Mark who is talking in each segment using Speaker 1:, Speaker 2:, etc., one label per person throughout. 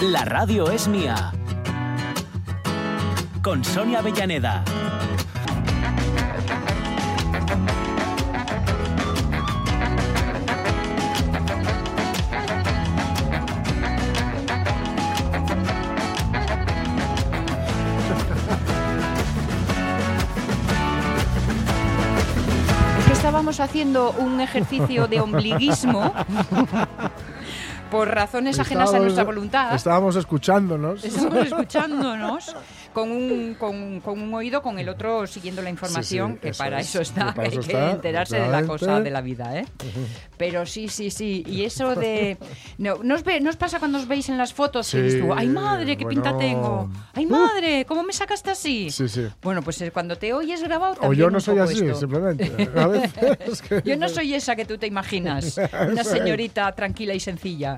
Speaker 1: La radio es mía. Con Sonia Avellaneda.
Speaker 2: Haciendo un ejercicio de ombliguismo por razones ajenas a nuestra voluntad.
Speaker 3: Estábamos escuchándonos.
Speaker 2: Estamos escuchándonos con un, con, con un oído, con el otro siguiendo la información,
Speaker 3: Sí, sí,
Speaker 2: que
Speaker 3: eso
Speaker 2: para
Speaker 3: es,
Speaker 2: eso está,
Speaker 3: que para
Speaker 2: hay que enterarse de la cosa de la vida, ¿eh? Pero sí, sí, sí. Y eso de... No, ¿nos, ve, ¿Nos pasa cuando os veis en las fotos que dices tú,
Speaker 3: Sí,
Speaker 2: ¡ay madre, qué pinta tengo! ¡Ay madre, cómo me sacaste así!
Speaker 3: Sí, sí.
Speaker 2: Bueno, pues eh, cuando te oyes grabado
Speaker 3: O
Speaker 2: también
Speaker 3: yo no soy así,
Speaker 2: esto.
Speaker 3: simplemente. A veces que-
Speaker 2: Yo no soy esa que tú te imaginas, una señorita tranquila y sencilla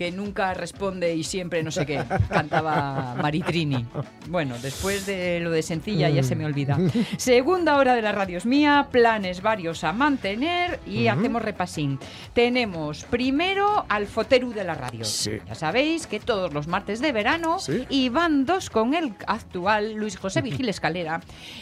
Speaker 2: que nunca responde y siempre no sé qué, cantaba Maritrini. Bueno, después de lo de sencilla ya se me olvida. Segunda hora de la radio es mía, planes varios a mantener y hacemos repasín. Tenemos primero al foteru de la radio.
Speaker 3: Sí.
Speaker 2: Ya sabéis que todos los martes de verano
Speaker 3: Sí.
Speaker 2: y van dos con el actual Luis José Vigil Escalera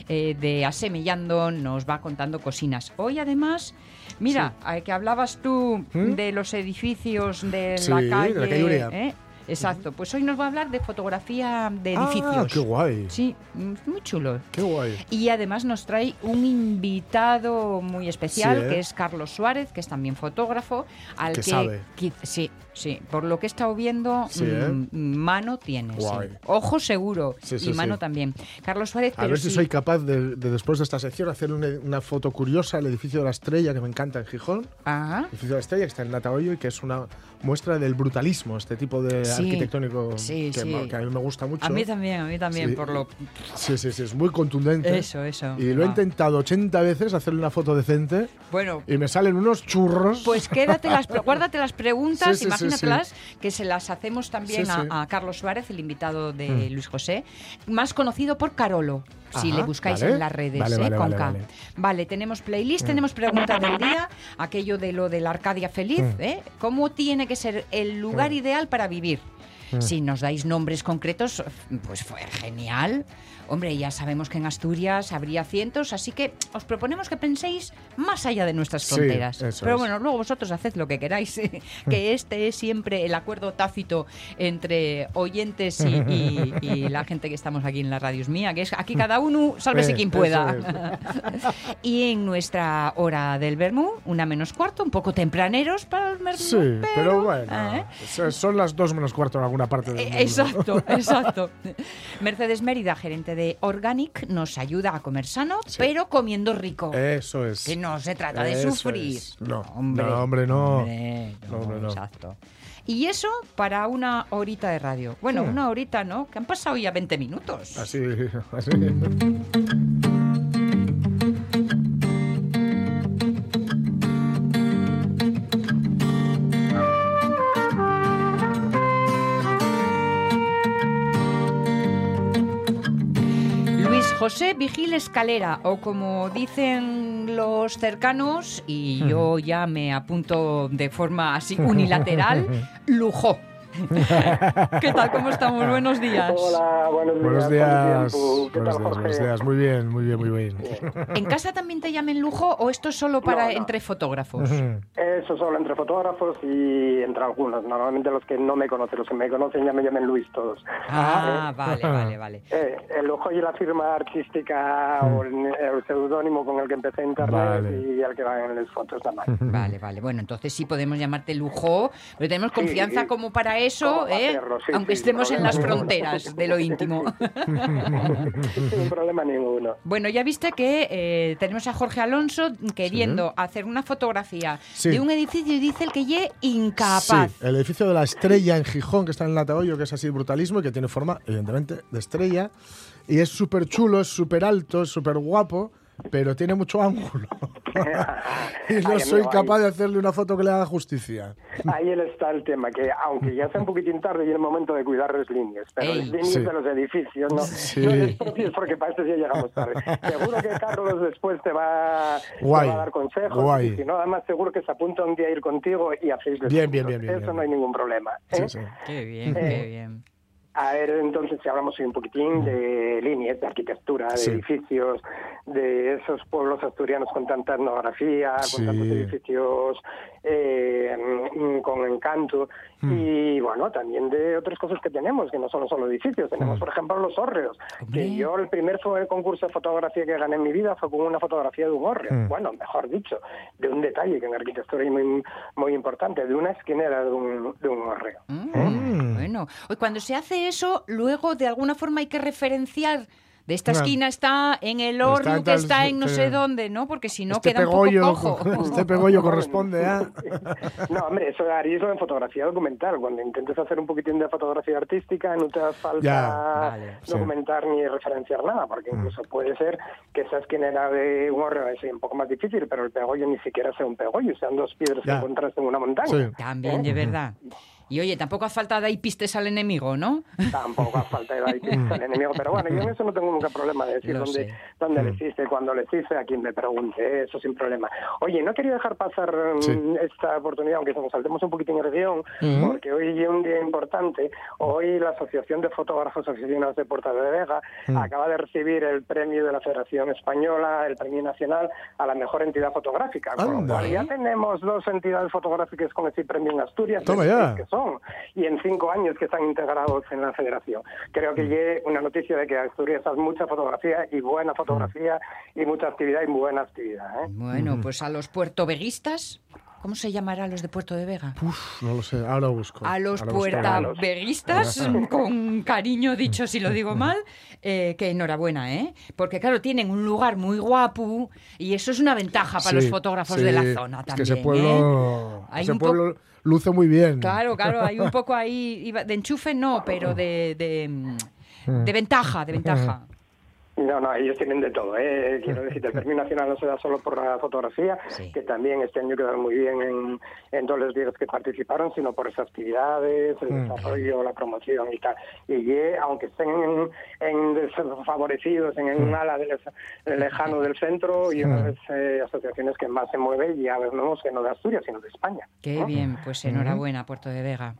Speaker 2: eh, de Asemillando nos va contando cocinas. Hoy además, mira, eh, que hablabas tú
Speaker 3: ¿Mm?
Speaker 2: de los edificios de
Speaker 3: Sí, de la
Speaker 2: calle. ¿eh? Exacto, pues hoy nos va a hablar de fotografía de edificios.
Speaker 3: Ah, qué guay.
Speaker 2: Sí, mm, muy chulo.
Speaker 3: Qué guay.
Speaker 2: Y además nos trae un invitado muy especial,
Speaker 3: Sí, ¿eh?
Speaker 2: que es Carlos Suárez, que es también fotógrafo, al
Speaker 3: Que
Speaker 2: que,
Speaker 3: sabe.
Speaker 2: sí, sí, por lo que he estado viendo,
Speaker 3: Sí, ¿eh?
Speaker 2: mm, mano tiene, sí. Ojo seguro
Speaker 3: Sí,
Speaker 2: y mano también. Carlos Suárez,
Speaker 3: A ver si soy capaz de, de, después de esta sección hacer una, una foto curiosa al edificio de la Estrella que me encanta en Gijón.
Speaker 2: Ah,
Speaker 3: El edificio de la Estrella que está en Natahoyo y que es una muestra del brutalismo, este tipo de arquitectónico que, que a mí me gusta mucho.
Speaker 2: a mí también, a mí también,
Speaker 3: Sí.
Speaker 2: por lo...
Speaker 3: Sí, sí, sí, es muy contundente.
Speaker 2: Eso, eso.
Speaker 3: Y lo he intentado 80 veces hacerle una foto decente
Speaker 2: Bueno,
Speaker 3: y me salen unos churros.
Speaker 2: Pues quédate las, guárdate las preguntas,
Speaker 3: Sí,
Speaker 2: que se las hacemos también a-. A, Carlos Suárez, el invitado de
Speaker 3: Mm.
Speaker 2: Luis José, más conocido por Carolo. Si
Speaker 3: Ajá,
Speaker 2: le buscáis
Speaker 3: vale.
Speaker 2: en las redes,
Speaker 3: Vale,
Speaker 2: ¿eh?
Speaker 3: vale,
Speaker 2: con K.
Speaker 3: vale.
Speaker 2: Tenemos playlist, tenemos pregunta del día, aquello de lo de la Arcadia feliz,
Speaker 3: Mm.
Speaker 2: ¿eh? ¿Cómo tiene que ser el lugar ideal para vivir?
Speaker 3: Mm.
Speaker 2: Si nos dais nombres concretos, pues fue genial. Hombre, ya sabemos que en Asturias habría cientos, así que os proponemos que penséis más allá de nuestras
Speaker 3: Sí,
Speaker 2: fronteras.
Speaker 3: eso
Speaker 2: Pero
Speaker 3: es.
Speaker 2: bueno, luego vosotros haced lo que queráis, que este es siempre el acuerdo tácito entre oyentes y, y- y la gente que estamos aquí en la radio es mía, que es aquí cada uno, sálvese
Speaker 3: Eh,
Speaker 2: quien pueda. y en nuestra hora del Bermú, una menos cuarto, un poco tempraneros para el Bermú.
Speaker 3: Sí, pero, bueno,
Speaker 2: ¿eh?
Speaker 3: so- son las dos menos cuarto en alguna parte del
Speaker 2: Eh,
Speaker 3: mundo.
Speaker 2: Exacto, exacto. Mercedes Mérida, gerente de Organic, nos ayuda a comer sano,
Speaker 3: Sí.
Speaker 2: pero comiendo rico.
Speaker 3: Eso es.
Speaker 2: Que no se trata de
Speaker 3: Eso
Speaker 2: sufrir.
Speaker 3: es. No,
Speaker 2: hombre,
Speaker 3: no, hombre, no.
Speaker 2: Hombre,
Speaker 3: No, hombre, no.
Speaker 2: Exacto. Y eso para una horita de radio. Bueno, una horita, ¿no? Que han pasado ya 20 minutos.
Speaker 3: Así, así.
Speaker 2: José Vigil Escalera, o como dicen los cercanos, y yo ya me apunto de forma así unilateral, Lujo. ¿Qué tal? ¿Cómo estamos? Buenos días.
Speaker 4: Hola, buenos días.
Speaker 3: Buenos
Speaker 4: ¿cuánto
Speaker 3: días. Buenos
Speaker 4: tal,
Speaker 3: días,
Speaker 4: Jorge?
Speaker 3: buenos días. Muy bien, muy bien, muy bien.
Speaker 2: ¿En casa también te llamen Lujo o esto es solo para
Speaker 4: No, no.
Speaker 2: entre fotógrafos?
Speaker 4: Eso solo entre fotógrafos y entre algunos. Normalmente los que no me conocen, los que me conocen ya me llaman Luis todos.
Speaker 2: Ah, vale, vale, vale.
Speaker 4: Eh, el ojo y la firma artística o el, el seudónimo con el que empecé en internet
Speaker 3: Vale.
Speaker 4: y el que van en las fotos nada más.
Speaker 2: Vale, vale. Bueno, entonces sí podemos llamarte lujo, pero tenemos
Speaker 4: Sí,
Speaker 2: confianza
Speaker 4: sí.
Speaker 2: como para eso, ¿eh?
Speaker 4: hacerlo, sí,
Speaker 2: aunque
Speaker 4: sí,
Speaker 2: estemos en las
Speaker 4: ninguno.
Speaker 2: fronteras de lo íntimo.
Speaker 4: Sin problema ninguno.
Speaker 2: Bueno, ya viste que eh, tenemos a Jorge Alonso queriendo hacer una fotografía
Speaker 3: Sí.
Speaker 2: de un edificio y dice el que ye incapaz.
Speaker 3: Sí, el edificio de la estrella en Gijón, que está en Latahoyo, que es así brutalismo y que tiene forma, evidentemente, de estrella. Y es súper chulo, es súper alto, es súper guapo. Pero tiene mucho ángulo. y no
Speaker 4: Ay,
Speaker 3: soy
Speaker 4: amigo,
Speaker 3: capaz de hacerle una foto que le haga justicia.
Speaker 4: Ahí está el tema, que aunque ya sea un poquitín tarde y el momento de cuidar las líneas, pero las líneas
Speaker 3: Sí.
Speaker 4: de los edificios, no,
Speaker 3: Sí.
Speaker 4: no les propios porque para esto ya llegamos tarde. Seguro que Carlos después te va, te
Speaker 3: Guay,
Speaker 4: va a dar consejos,
Speaker 3: guay.
Speaker 4: y si no, además seguro que se apunta un día a ir contigo y hacéis
Speaker 3: Bien, bien, bien, bien,
Speaker 4: Eso
Speaker 3: bien.
Speaker 4: no hay ningún problema.
Speaker 3: Sí,
Speaker 4: ¿eh?
Speaker 3: sí.
Speaker 2: Qué bien,
Speaker 4: Eh,
Speaker 2: qué bien.
Speaker 4: A ver, entonces, si hablamos un poquitín de líneas, de arquitectura, de
Speaker 3: Sí.
Speaker 4: edificios, de esos pueblos asturianos con tanta etnografía,
Speaker 3: Sí.
Speaker 4: con tantos edificios eh, mm, con encanto,
Speaker 3: Hmm.
Speaker 4: y bueno, también de otras cosas que tenemos, que no son solo edificios. Tenemos,
Speaker 3: Hmm.
Speaker 4: por ejemplo, los hórreos, que yo el primer fue el concurso de fotografía que gané en mi vida fue con una fotografía de un hórreo. Bueno, mejor dicho, de un detalle que en arquitectura es muy, muy importante, de una esquinera de un, de un hórreo.
Speaker 2: Mm, Bueno, cuando se hace eso, luego de alguna forma hay que referenciar. De esta
Speaker 3: Claro.
Speaker 2: esquina está en el
Speaker 3: Está
Speaker 2: horno
Speaker 3: en
Speaker 2: que está en no
Speaker 3: sí.
Speaker 2: sé dónde, ¿no? Porque si no
Speaker 3: este
Speaker 2: queda
Speaker 3: pegollo,
Speaker 2: un poco cojo.
Speaker 3: este pegollo corresponde a...
Speaker 4: No, hombre, eso harías en fotografía documental. Cuando intentes hacer un poquitín de fotografía artística, no te hace falta
Speaker 2: vale,
Speaker 3: sí.
Speaker 4: documentar ni referenciar nada, porque incluso puede ser que esa esquinera de un hórreo es un poco más difícil, pero el pegollo ni siquiera sea un pegollo, sean dos piedras que
Speaker 3: Ya.
Speaker 4: encuentras en una montaña.
Speaker 3: Sí.
Speaker 2: También, de verdad. Y oye, tampoco hace falta dar pistes al enemigo, ¿no?
Speaker 4: Tampoco hace falta ahí pista al enemigo, pero bueno, yo en eso no tengo nunca problema de decir
Speaker 2: Lo
Speaker 4: dónde,
Speaker 2: sé.
Speaker 4: dónde
Speaker 3: Mm.
Speaker 4: le hiciste, cuándo le hiciste, a quien me pregunte, eso sin problema. Oye, no quería dejar pasar mm,
Speaker 3: Sí.
Speaker 4: esta oportunidad, aunque nos saltemos un poquitín en región,
Speaker 3: Ujú.
Speaker 4: porque hoy es un día importante. Hoy la Asociación de Fotógrafos Aficionados de Puerta de Vega
Speaker 3: Mm.
Speaker 4: acaba de recibir el premio de la Federación Española, el premio nacional a la mejor entidad fotográfica. Con lo
Speaker 3: Anda.
Speaker 4: cual ya tenemos dos entidades fotográficas con ese premio en Asturias.
Speaker 3: Toma ya.
Speaker 4: que son y en cinco años que están integrados en la federación. Creo
Speaker 3: Mm.
Speaker 4: que llegue una noticia de que Asturias hace mucha fotografía y buena fotografía y mucha actividad y buena actividad. ¿eh?
Speaker 2: Bueno, pues a los puertoveguistas, ¿cómo se llamará a los de Puerto de Vega?
Speaker 3: Uf, no lo sé, ahora lo busco.
Speaker 2: A los puertaveguistas, con cariño dicho si lo digo mal, eh, que enhorabuena, ¿eh? Porque claro, tienen un lugar muy guapo y eso es una ventaja para
Speaker 3: Sí,
Speaker 2: los fotógrafos
Speaker 3: sí,
Speaker 2: de la zona
Speaker 3: es
Speaker 2: también.
Speaker 3: que ese
Speaker 2: ¿eh?
Speaker 3: pueblo, ese luce muy bien.
Speaker 2: Claro, claro, hay un poco ahí, de enchufe no, pero de, de, mm, de ventaja, de ventaja.
Speaker 4: No, no, ellos tienen de todo. ¿eh? Quiero decir, el premio nacional no se da solo por la fotografía,
Speaker 2: Sí.
Speaker 4: que también este año quedaron muy bien en, en todos los días que participaron, sino por esas actividades, el
Speaker 3: Mm.
Speaker 4: desarrollo, la promoción y tal. Y eh, aunque estén en, en desfavorecidos, en
Speaker 3: Mm.
Speaker 4: un ala del, lejano del centro, y una de las eh, asociaciones que más se mueve, ya vemos que no de Asturias, sino de España.
Speaker 2: Qué
Speaker 4: ¿no?
Speaker 2: bien, pues enhorabuena, Puerto de Vega.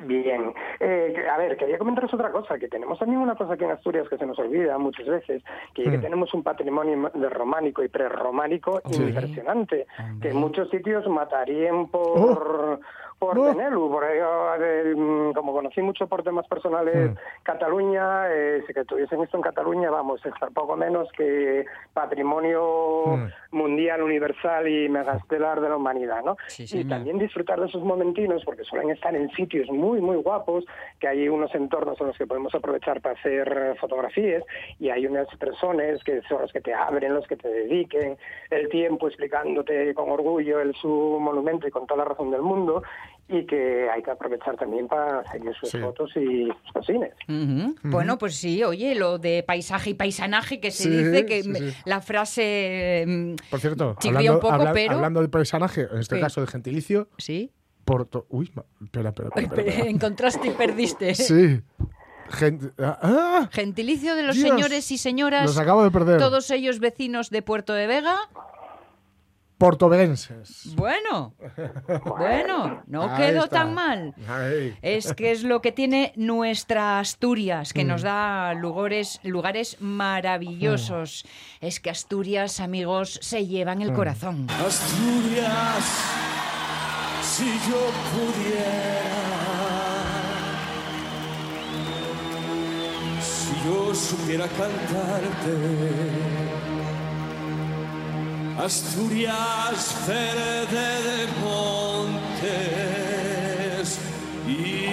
Speaker 4: Bien. Eh, a ver, quería comentaros otra cosa, que tenemos también una cosa aquí en Asturias que se nos olvida muchas veces, que, que tenemos un patrimonio de románico y prerrománico
Speaker 2: Sí.
Speaker 4: impresionante,
Speaker 2: Hombre.
Speaker 4: que en muchos sitios matarían por... Por. Benelu, ello, eh, mm, como conocí mucho por temas personales
Speaker 3: Mm.
Speaker 4: Cataluña, eh, si que tuviesen esto en Cataluña, vamos, es poco menos que patrimonio
Speaker 3: Mm.
Speaker 4: mundial, universal y megaestelar de la humanidad, ¿no?
Speaker 2: Sí,
Speaker 4: y
Speaker 2: señor.
Speaker 4: también disfrutar de esos momentinos, porque suelen estar en sitios muy, muy guapos, que hay unos entornos en los que podemos aprovechar para hacer fotografías, y hay unas personas que son los que te abren, los que te dediquen el tiempo explicándote con orgullo el su monumento y con toda la razón del mundo, y que hay que aprovechar también para seguir sus
Speaker 3: Sí.
Speaker 4: fotos y sus cocines.
Speaker 2: Ujú. Bueno, pues sí, oye, lo de paisaje y paisanaje que se
Speaker 3: Sí,
Speaker 2: dice que
Speaker 3: sí,
Speaker 2: me- la frase mm,
Speaker 3: Por cierto, hablando,
Speaker 2: un poco,
Speaker 3: habla-
Speaker 2: pero
Speaker 3: hablando de paisanaje, en este
Speaker 2: Sí.
Speaker 3: caso de gentilicio,
Speaker 2: sí,
Speaker 3: Porto... Uy, espera, espera, espera. espera, espera.
Speaker 2: encontraste y perdiste.
Speaker 3: Sí. Gente... ¡Ah!
Speaker 2: Gentilicio de los
Speaker 3: Dios,
Speaker 2: señores y señoras,
Speaker 3: Los acabo de perder.
Speaker 2: todos ellos vecinos de Puerto de Vega. Bueno, bueno, no
Speaker 3: Ahí
Speaker 2: quedó
Speaker 3: está.
Speaker 2: tan mal.
Speaker 3: Ahí.
Speaker 2: Es que es lo que tiene nuestra Asturias, que
Speaker 3: Mm.
Speaker 2: nos da lugares, lugares maravillosos.
Speaker 3: Mm.
Speaker 2: Es que Asturias, amigos, se llevan el corazón.
Speaker 5: Asturias, si yo pudiera, si yo supiera cantarte. Asturias verde de montes y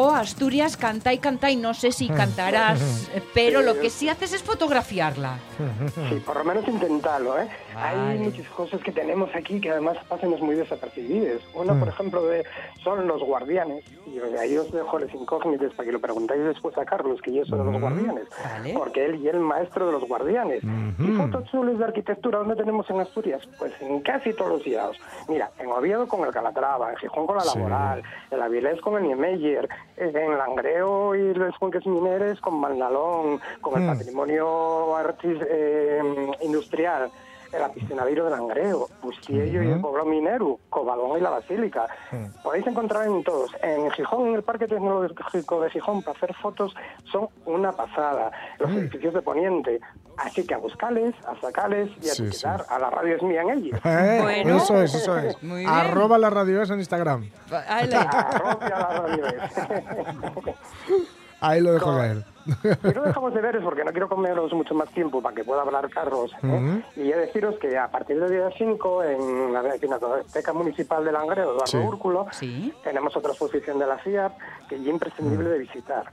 Speaker 2: Asturias, canta y canta y no sé si cantarás, eh, pero lo que sí haces es fotografiarla.
Speaker 4: Sí, por lo menos intentarlo, ¿eh?
Speaker 2: Vale.
Speaker 4: Hay muchas cosas que tenemos aquí que además pasan muy desapercibidas. Una, por ejemplo, de, son los guardianes. Y ahí os dejo las incógnitas para que lo preguntáis después a Carlos, que yo soy de los guardianes.
Speaker 2: Vale.
Speaker 4: Porque él y el maestro de los guardianes. ¿Y fotos chulas de arquitectura dónde tenemos en Asturias? Pues en casi todos los lados. Mira, en Oviedo con el Calatrava, en Gijón con la
Speaker 3: Sí.
Speaker 4: Laboral, en Avilés con el Niemeyer, en Langreo y los Fuentes Mineres con Mandalón, con el
Speaker 3: Mm.
Speaker 4: patrimonio artis, eh, industrial, el apiscinadero de Langreo, Bustiello y el pueblo minero, Cobalón y la Basílica. Podéis encontrar en todos. En Gijón, en el Parque Tecnológico de Gijón, para hacer fotos son una pasada. Los edificios de Poniente. Así que a buscarles, a sacarles y a
Speaker 3: Sí,
Speaker 4: etiquetar a la radio es mía en ellos.
Speaker 3: Eh,
Speaker 2: Bueno.
Speaker 3: Eso es, eso es.
Speaker 2: Muy bien.
Speaker 3: Arroba la radio es en Instagram.
Speaker 4: Arroba la radio es.
Speaker 3: Ahí lo dejo caer.
Speaker 4: Y no dejamos de veros porque no quiero comeros mucho más tiempo para que pueda hablar Carlos. ¿eh? Y ya deciros que a partir del día 5 en la Pinacoteca Municipal de Langreo, Eduardo
Speaker 3: Sí.
Speaker 4: Úrculo,
Speaker 2: Sí.
Speaker 4: tenemos otra exposición de la FIAP que es imprescindible de visitar.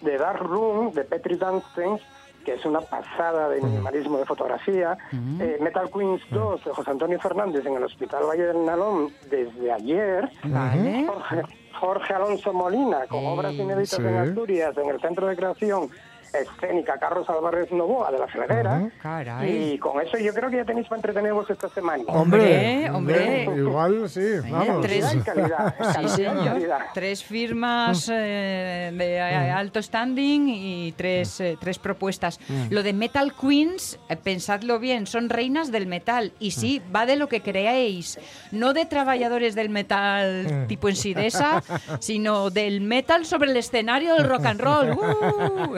Speaker 4: De Dark Room, de Petri Dunstens, que es una pasada de minimalismo de fotografía. Eh, Metal Queens 2, de José Antonio Fernández, en el Hospital Valle del Nalón, desde ayer.
Speaker 2: Vale.
Speaker 4: Jorge, Jorge Alonso Molina, con obras inéditas
Speaker 3: sí.
Speaker 4: en Asturias, en el Centro de Creación Escénica Carlos Álvarez Novoa de la Ferrera.
Speaker 2: Caray.
Speaker 4: Y con eso yo creo que ya tenéis para entreteneros esta semana.
Speaker 3: Hombre,
Speaker 2: hombre.
Speaker 3: Igual sí, vamos.
Speaker 2: tres-
Speaker 4: y calidad.
Speaker 2: Sí,
Speaker 4: calidad.
Speaker 2: Tres firmas eh, de eh, alto standing y tres, eh, tres propuestas. Lo de Metal Queens, eh, pensadlo bien, son reinas del metal. Y sí, va de lo que creéis. No de trabajadores del metal tipo en Sidesa, sino del metal sobre el escenario del rock and roll. ¡Uh!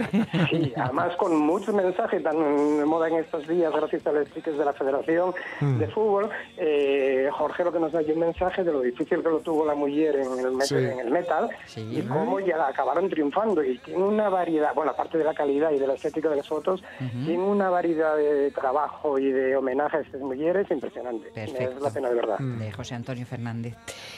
Speaker 4: Sí, además con muchos mensajes tan de moda en estos días, gracias a las chicas de la Federación de Fútbol. Eh, Jorge lo que nos da un mensaje de lo difícil que lo tuvo la mujer en el, met-
Speaker 3: Sí.
Speaker 4: en el metal
Speaker 2: Sí.
Speaker 4: y cómo ya acabaron triunfando. Y tiene una variedad, bueno, aparte de la calidad y de la estética de las fotos, tiene una variedad de trabajo y de homenaje a estas mujeres impresionante.
Speaker 2: Perfecto.
Speaker 4: Es la pena de verdad.
Speaker 2: de José Antonio Fernández.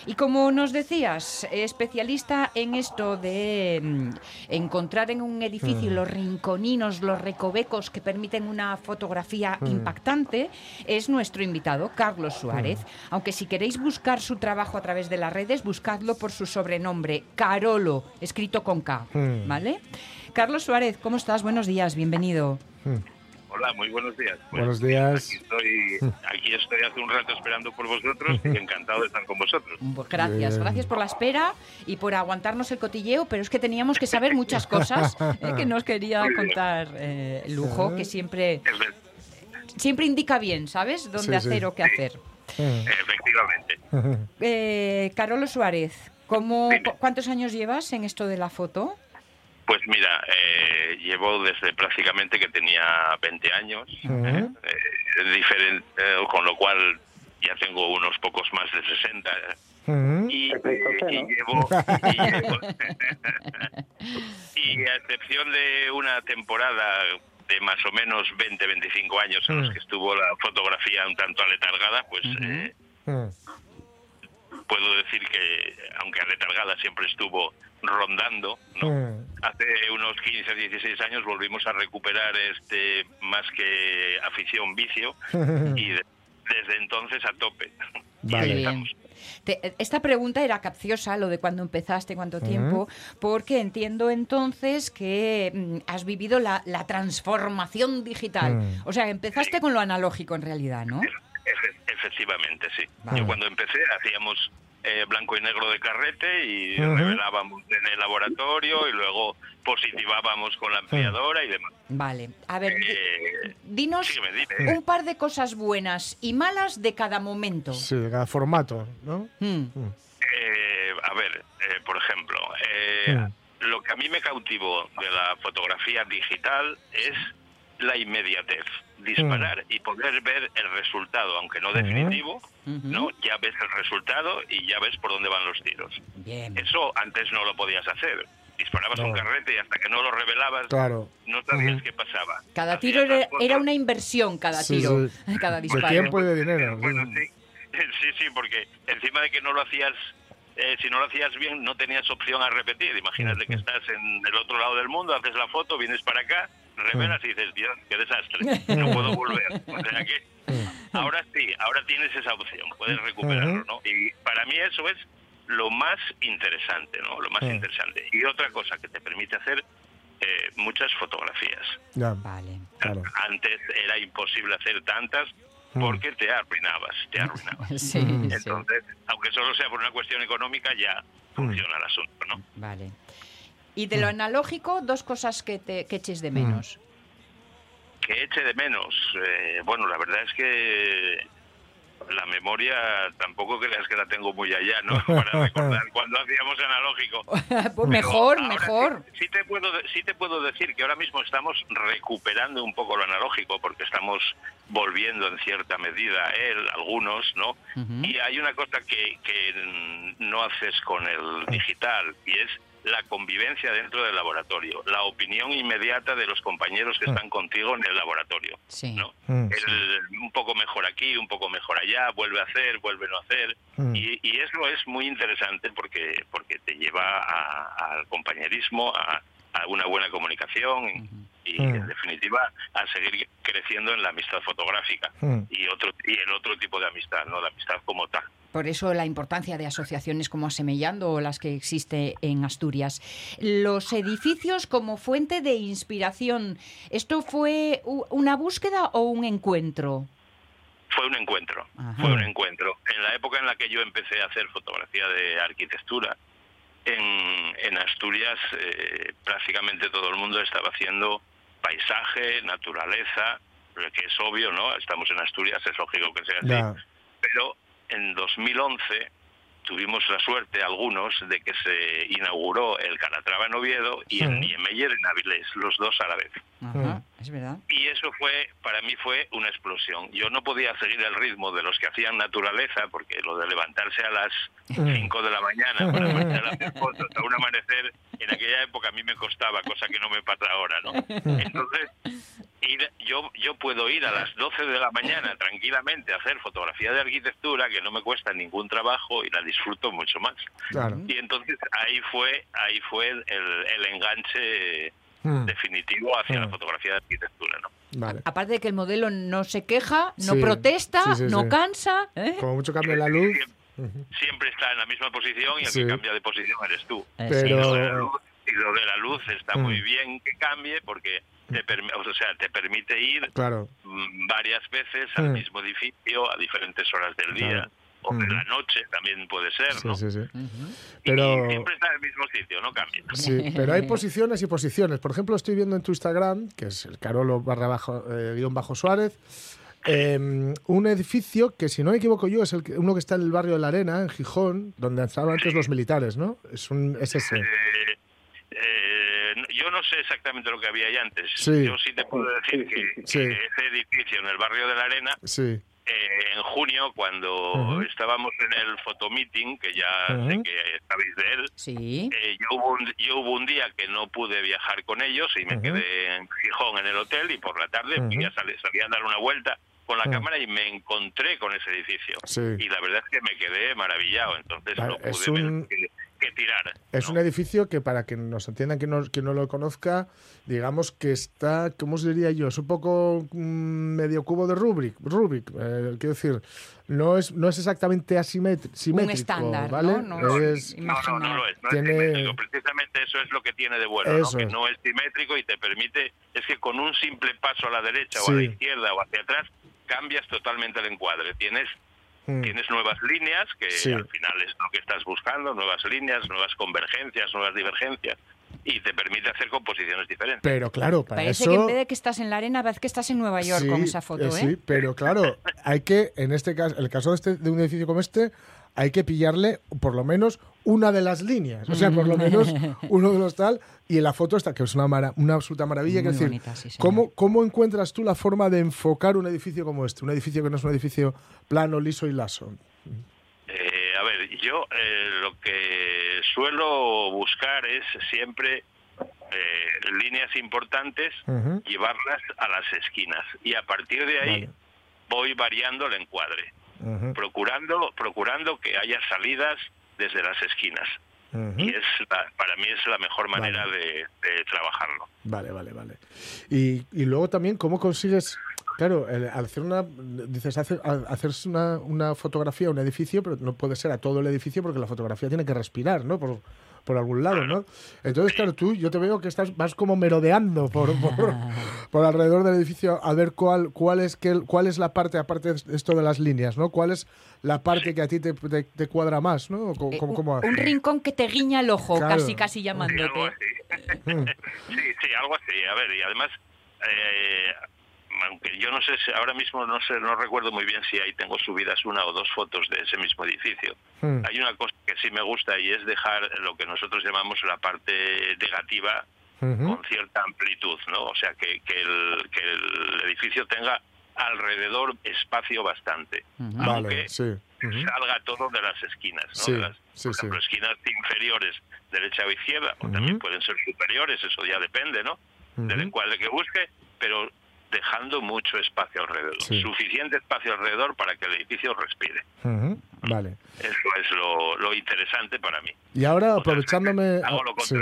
Speaker 2: Y como nos decías, especialista en esto de mm, encontrar en un edificio los rinconinos, los recovecos que permiten una fotografía impactante, es nuestro invitado, Carlos Suárez. Aunque si queréis buscar su trabajo a través de las redes, buscadlo por su sobrenombre, Carolo, escrito con K,
Speaker 3: Mm.
Speaker 2: ¿vale? Carlos Suárez, ¿cómo estás? Buenos días, bienvenido.
Speaker 6: Hola, muy buenos días. Pues,
Speaker 3: Buenos días.
Speaker 6: Aquí estoy, aquí estoy hace un rato esperando por vosotros y encantado de estar con vosotros.
Speaker 2: Pues Gracias,
Speaker 3: Bien.
Speaker 2: gracias por la espera y por aguantarnos el cotilleo, pero es que teníamos que saber muchas cosas eh, que nos quería contar eh, Lujo, que siempre, siempre indica bien, ¿sabes? Dónde
Speaker 3: Sí, sí.
Speaker 2: hacer o qué hacer.
Speaker 6: Efectivamente.
Speaker 2: Eh, Carolo Suárez, ¿cómo,
Speaker 6: Dime.
Speaker 2: cu- ¿cuántos años llevas en esto de la foto?
Speaker 6: Pues mira, eh, llevo desde prácticamente que tenía 20 años, eh, eh, diferente, eh, con lo cual ya tengo unos pocos más de 60. eh,
Speaker 3: Ujú.
Speaker 6: y, llevo, y llevo- y a excepción de una temporada de más o menos 20, 25 años en los que estuvo la fotografía un tanto aletargada, pues. Puedo decir que, aunque aletargada siempre estuvo rondando, ¿no?
Speaker 3: Mm.
Speaker 6: Hace unos 15, 16 años volvimos a recuperar este más que afición vicio y de- desde entonces a tope.
Speaker 3: Vale.
Speaker 6: estamos.
Speaker 2: Te- esta pregunta era capciosa, lo de cuando empezaste, cuánto tiempo, porque entiendo entonces que mm, has vivido la, la transformación digital.
Speaker 3: Mm.
Speaker 2: O sea, empezaste con lo analógico en realidad, ¿no?
Speaker 6: Efe- efectivamente, sí.
Speaker 2: Vale.
Speaker 6: Yo cuando empecé hacíamos eh, blanco y negro de carrete y
Speaker 3: Ujú.
Speaker 6: revelábamos en el laboratorio y luego positivábamos con la ampliadora y demás.
Speaker 2: Vale. A ver,
Speaker 6: Eh,
Speaker 2: dinos un par de cosas buenas y malas de cada momento.
Speaker 3: Sí, de cada formato, ¿no?
Speaker 2: Mm.
Speaker 6: Eh, a ver, eh, por ejemplo, eh,
Speaker 3: Mm.
Speaker 6: lo que a mí me cautivó de la fotografía digital es la inmediatez. Disparar y poder ver el resultado, aunque no definitivo. ¿no? Ya ves el resultado y ya ves por dónde van los tiros.
Speaker 2: Bien.
Speaker 6: Eso antes no lo podías hacer. Disparabas
Speaker 3: No.
Speaker 6: un carrete y hasta que no lo revelabas
Speaker 3: Claro.
Speaker 6: no sabías
Speaker 3: Ujú.
Speaker 6: qué pasaba.
Speaker 2: Cada
Speaker 6: Hacías
Speaker 2: tiro era, era una inversión, cada
Speaker 3: Sí,
Speaker 2: tiro,
Speaker 3: sí.
Speaker 2: cada
Speaker 3: De
Speaker 2: disparo.
Speaker 3: tiempo y de dinero.
Speaker 6: Bueno, sí. Sí, sí, porque encima de que no lo hacías eh, si no lo hacías bien, no tenías opción a repetir. Imagínate que estás en el otro lado del mundo, haces la foto, vienes para acá, revelas y dices, Dios, qué desastre, no puedo volver. O sea que ahora sí, ahora tienes esa opción, puedes recuperarlo, ¿no? Y para mí eso es lo más interesante, ¿no? Lo más interesante. Y otra cosa que te permite hacer eh, muchas fotografías.
Speaker 3: Ya.
Speaker 2: Vale.
Speaker 3: Claro.
Speaker 6: Antes era imposible hacer tantas porque te arruinabas, te arruinabas.
Speaker 2: Sí, sí.
Speaker 6: Entonces, aunque solo sea por una cuestión económica, ya funciona el asunto, ¿no?
Speaker 2: Vale. Y de lo analógico, dos cosas que, te, que eches de menos.
Speaker 6: Que eche de menos. eh, bueno, la verdad es que la memoria tampoco creas que la tengo muy allá, ¿no? Para recordar cuando hacíamos analógico.
Speaker 2: pues mejor, mejor.
Speaker 6: Sí, sí te puedo, sí te puedo decir que ahora mismo estamos recuperando un poco lo analógico porque estamos volviendo en cierta medida a él, algunos, ¿no? Y hay una cosa que, que mm, no haces con el digital y es la convivencia dentro del laboratorio, la opinión inmediata de los compañeros que están contigo en el laboratorio.
Speaker 2: Sí.
Speaker 6: ¿no?
Speaker 3: Mm,
Speaker 6: El- un poco mejor aquí, un poco mejor allá, vuelve a hacer, vuelve a no hacer.
Speaker 3: Mm.
Speaker 6: Y, y eso es muy interesante porque, porque te lleva a- al compañerismo, a, a una buena comunicación y,
Speaker 3: Mm.
Speaker 6: en definitiva, a seguir creciendo en la amistad fotográfica
Speaker 3: Mm.
Speaker 6: y otro y el otro tipo de amistad, no la amistad como tal.
Speaker 2: Por eso la importancia de asociaciones como Asemellando o las que existe en Asturias. Los edificios como fuente de inspiración, ¿esto fue una búsqueda o un encuentro?
Speaker 6: Fue un encuentro,
Speaker 2: Ajá.
Speaker 6: fue un encuentro. En la época en la que yo empecé a hacer fotografía de arquitectura, en, en Asturias eh, prácticamente todo el mundo estaba haciendo paisaje, naturaleza, que es obvio, ¿no? Estamos en Asturias, es lógico que sea así.
Speaker 3: Ya.
Speaker 6: Pero en 2011 tuvimos la suerte, algunos, de que se inauguró el Calatrava en Oviedo y el. Niemeyer en Avilés, los dos a la vez.
Speaker 2: Ajá, es verdad.
Speaker 6: Y eso fue, para mí fue una explosión. Yo no podía seguir el ritmo de los que hacían naturaleza, porque lo de levantarse a las 5 de la mañana para marchar a hacer fotos a un amanecer, en aquella época a mí me costaba, cosa que no me pasa ahora, ¿no? Entonces, ir, yo, yo puedo ir a las 12 de la mañana tranquilamente a hacer fotografía de arquitectura, que no me cuesta ningún trabajo y la disfruto mucho más.
Speaker 3: Claro.
Speaker 6: Y entonces ahí fue, ahí fue el, el enganche
Speaker 3: Mm.
Speaker 6: definitivo hacia la
Speaker 3: Mm.
Speaker 6: fotografía de arquitectura, ¿no?
Speaker 3: Vale.
Speaker 2: Aparte de que el modelo no se queja, no
Speaker 3: Sí,
Speaker 2: protesta,
Speaker 3: sí, sí,
Speaker 2: no
Speaker 3: sí.
Speaker 2: cansa. ¿eh?
Speaker 3: Como mucho cambia la luz.
Speaker 6: Siempre, siempre está en la misma posición y el
Speaker 3: Sí.
Speaker 6: que cambia de posición eres tú.
Speaker 3: Pero-
Speaker 6: Y lo de la luz, y lo de la luz está
Speaker 3: Mm.
Speaker 6: muy bien que cambie porque te, o sea, te permite ir
Speaker 3: Claro.
Speaker 6: mm, varias veces al
Speaker 3: Mm.
Speaker 6: mismo edificio a diferentes horas del día.
Speaker 3: Claro.
Speaker 6: O de
Speaker 3: Mm.
Speaker 6: la noche también puede ser,
Speaker 3: Sí,
Speaker 6: ¿no?
Speaker 3: sí, sí.
Speaker 6: Y
Speaker 3: Pero-
Speaker 6: siempre está en el mismo sitio, no cambia.
Speaker 3: Sí, pero hay posiciones y posiciones. Por ejemplo, estoy viendo en tu Instagram, que es el Carolo barra bajo, eh, guion bajo Suárez, eh, un edificio que, si no me equivoco yo, es el que- uno que está en el barrio de la Arena, en Gijón, donde estaban antes los militares, ¿no? Es, un, es ese.
Speaker 6: Eh, eh, yo no sé exactamente lo que había ahí antes.
Speaker 3: Sí.
Speaker 6: Yo sí te puedo decir que,
Speaker 4: sí,
Speaker 3: sí.
Speaker 6: que ese edificio en el barrio de la Arena
Speaker 3: Sí.
Speaker 6: Eh, en junio, cuando estábamos en el fotomeeting, que ya sé que sabéis de él,
Speaker 2: Sí.
Speaker 6: eh, yo, hubo un, yo hubo un día que no pude viajar con ellos y me quedé en Gijón en el hotel y por la tarde ya salí, salí a dar una vuelta con la cámara y me encontré con ese edificio.
Speaker 3: Sí.
Speaker 6: Y la verdad es que me quedé maravillado, entonces
Speaker 3: Vale,
Speaker 6: no pude
Speaker 3: es un-
Speaker 6: ver que, que tirar.
Speaker 3: Es
Speaker 6: ¿no?
Speaker 3: un edificio que, para que nos entiendan, que no, que no lo conozca, digamos que está, ¿cómo os diría yo? Es un poco mm, medio cubo de Rubik. Rubik eh, quiero decir, no es, no es exactamente asimétrico, simétrico,
Speaker 2: estándar,
Speaker 3: ¿vale?
Speaker 2: ¿no? No
Speaker 3: Es-
Speaker 6: No, no, no lo es. No
Speaker 3: Tiene-
Speaker 6: es simétrico. Precisamente eso es lo que tiene de bueno,
Speaker 3: Eso
Speaker 6: ¿no? que
Speaker 3: es.
Speaker 6: no es simétrico y te permite, es que con un simple paso a la derecha o a la izquierda o hacia atrás, cambias totalmente el encuadre. Tienes
Speaker 3: mm,
Speaker 6: tienes nuevas líneas, que
Speaker 3: Sí.
Speaker 6: al final es lo que estás buscando, nuevas líneas, nuevas convergencias, nuevas divergencias, y te permite hacer composiciones diferentes.
Speaker 3: pero claro, para
Speaker 2: Parece
Speaker 3: eso...
Speaker 2: que en vez de que estás en la arena, ves que estás en Nueva York
Speaker 3: Sí,
Speaker 2: con esa foto, ¿eh?
Speaker 3: Sí, pero claro, hay que, en este caso, el caso de, este, de un edificio como este, hay que pillarle por lo menos una de las líneas. O sea, por lo menos uno de los tal. Y en la foto está, que es una, mara- una absoluta maravilla.
Speaker 2: Muy
Speaker 3: Quiero decir,
Speaker 2: bonita, sí, señor.
Speaker 3: ¿cómo, ¿cómo encuentras tú la forma de enfocar un edificio como este? Un edificio que no es un edificio plano, liso y laso.
Speaker 6: Eh, a ver, yo eh, lo que suelo buscar es siempre eh, líneas importantes, llevarlas a las esquinas, y a partir de ahí
Speaker 3: Vale.
Speaker 6: voy variando el encuadre.
Speaker 3: Ujú.
Speaker 6: procurando procurando que haya salidas desde las esquinas. Y es la- para mí es la mejor manera de, de trabajarlo.
Speaker 3: Vale, vale, vale. Y, y luego también, ¿cómo consigues...? Claro, el- al hacer una... Dices, hace- al hacerse una, una fotografía, un edificio, pero no puede ser a todo el edificio porque la fotografía tiene que respirar, ¿no? Por, por algún lado, ¿no? Entonces, claro, tú, yo te veo que estás vas como merodeando por, por, por alrededor del edificio a ver cuál, cuál, es, qué, cuál es la parte, aparte de esto de las líneas, ¿no? ¿Cuál es la parte que a ti te, te- te cuadra más, ¿no? ¿Cómo,
Speaker 2: Eh,
Speaker 3: cómo-
Speaker 2: un-
Speaker 3: cómo
Speaker 2: un,
Speaker 3: haces?
Speaker 2: rincón que te guiña el ojo,
Speaker 3: Claro.
Speaker 2: casi casi
Speaker 6: Sí, algo
Speaker 2: llamándote.
Speaker 6: así.
Speaker 3: Mm.
Speaker 6: Sí, sí, algo así. A ver, y además, eh, aunque yo no sé, si, ahora mismo no sé, no recuerdo muy bien si ahí tengo subidas una o dos fotos de ese mismo edificio.
Speaker 3: Mm.
Speaker 6: Hay una cosa que sí me gusta y es dejar lo que nosotros llamamos la parte negativa con cierta amplitud, ¿no? O sea, que, que, el, que el edificio tenga alrededor espacio bastante, aunque
Speaker 3: Vale, sí.
Speaker 6: Salga todo de las esquinas, ¿no?
Speaker 3: Sí,
Speaker 6: De las,
Speaker 3: sí,
Speaker 6: por
Speaker 3: sí.
Speaker 6: ejemplo, esquinas inferiores, derecha o izquierda, o también pueden ser superiores, eso ya depende, ¿no? Del encuadre que busque, pero dejando mucho espacio alrededor,
Speaker 3: Sí.
Speaker 6: suficiente espacio alrededor para que el edificio respire.
Speaker 3: Vale.
Speaker 6: Eso es lo, lo interesante para mí.
Speaker 3: Y ahora aprovechándome
Speaker 6: hago lo
Speaker 3: sí.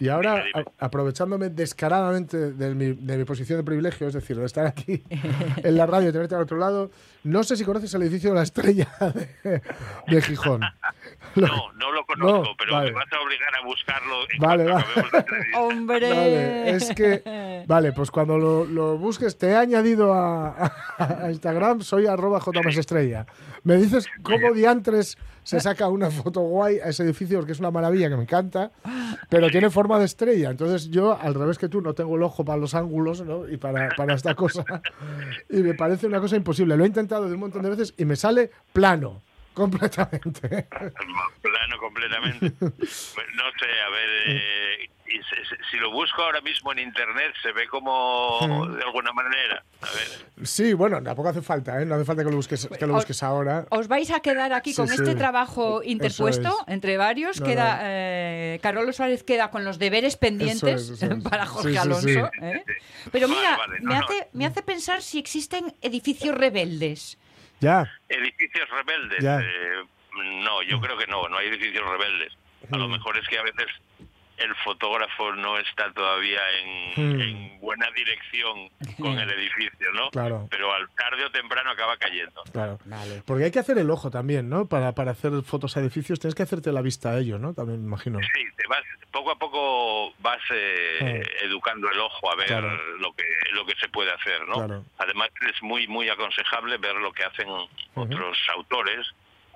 Speaker 3: Y ahora
Speaker 6: Dime, dime.
Speaker 3: a- aprovechándome descaradamente de mi, de mi posición de privilegio, es decir, de estar aquí en la radio y tenerte al otro lado, no sé si conoces el edificio de la Estrella de, de Gijón.
Speaker 6: No, no lo conozco,
Speaker 3: No,
Speaker 6: pero
Speaker 3: vale.
Speaker 6: me vas a obligar a buscarlo en
Speaker 3: Vale,
Speaker 6: cuanto
Speaker 3: va.
Speaker 6: acabemos la entrevista.
Speaker 2: ¡Hombre!
Speaker 3: Vale, es que, vale, pues cuando lo, lo busques, te he añadido a, a Instagram, soy arroba jmasestrella. Me dices cómo diantres se saca una foto guay a ese edificio, porque es una maravilla que me encanta, pero tiene forma de estrella. Entonces yo, al revés que tú, no tengo el ojo para los ángulos ¿no? y para, para esta cosa. Y me parece una cosa imposible. Lo he intentado de un montón de veces y me sale plano, completamente.
Speaker 6: Plano completamente. Pues no sé, a ver, eh, y se- se- si lo busco ahora mismo en internet se ve como
Speaker 3: Mm.
Speaker 6: de alguna manera. A ver,
Speaker 3: Sí, bueno, tampoco hace falta, ¿eh? No hace falta que lo busques, que lo
Speaker 2: Os-
Speaker 3: busques ahora.
Speaker 2: Os vais a quedar aquí
Speaker 3: Sí,
Speaker 2: con
Speaker 3: sí.
Speaker 2: este trabajo interpuesto
Speaker 3: es.
Speaker 2: entre varios.
Speaker 3: No,
Speaker 2: queda
Speaker 3: no.
Speaker 2: eh, Carolo Suárez queda con los deberes pendientes
Speaker 3: Eso es, eso es.
Speaker 2: para Jorge
Speaker 3: sí,
Speaker 2: Alonso.
Speaker 3: sí.
Speaker 2: ¿eh? Pero
Speaker 6: Vale,
Speaker 2: mira,
Speaker 6: vale, no,
Speaker 2: me,
Speaker 6: no.
Speaker 2: hace, me hace pensar si existen edificios rebeldes.
Speaker 3: Ya.
Speaker 6: edificios rebeldes.
Speaker 3: Ya.
Speaker 6: eh, no, yo creo que no, no hay edificios rebeldes. A lo
Speaker 3: Mm.
Speaker 6: mejor es que a veces el fotógrafo no está todavía en,
Speaker 3: Mm.
Speaker 6: en buena dirección con el edificio, ¿no?
Speaker 3: Claro.
Speaker 6: Pero al tarde o temprano acaba cayendo.
Speaker 3: Claro.
Speaker 2: Vale.
Speaker 3: Porque hay que hacer el ojo también, ¿no? Para, para hacer fotos a edificios tienes que hacerte la vista a ellos, ¿no? También me imagino.
Speaker 6: Sí, te vas, poco a poco vas eh, educando el ojo a ver
Speaker 3: Claro.
Speaker 6: lo que lo que se puede hacer, ¿no?
Speaker 3: Claro.
Speaker 6: Además es muy muy aconsejable ver lo que hacen otros autores,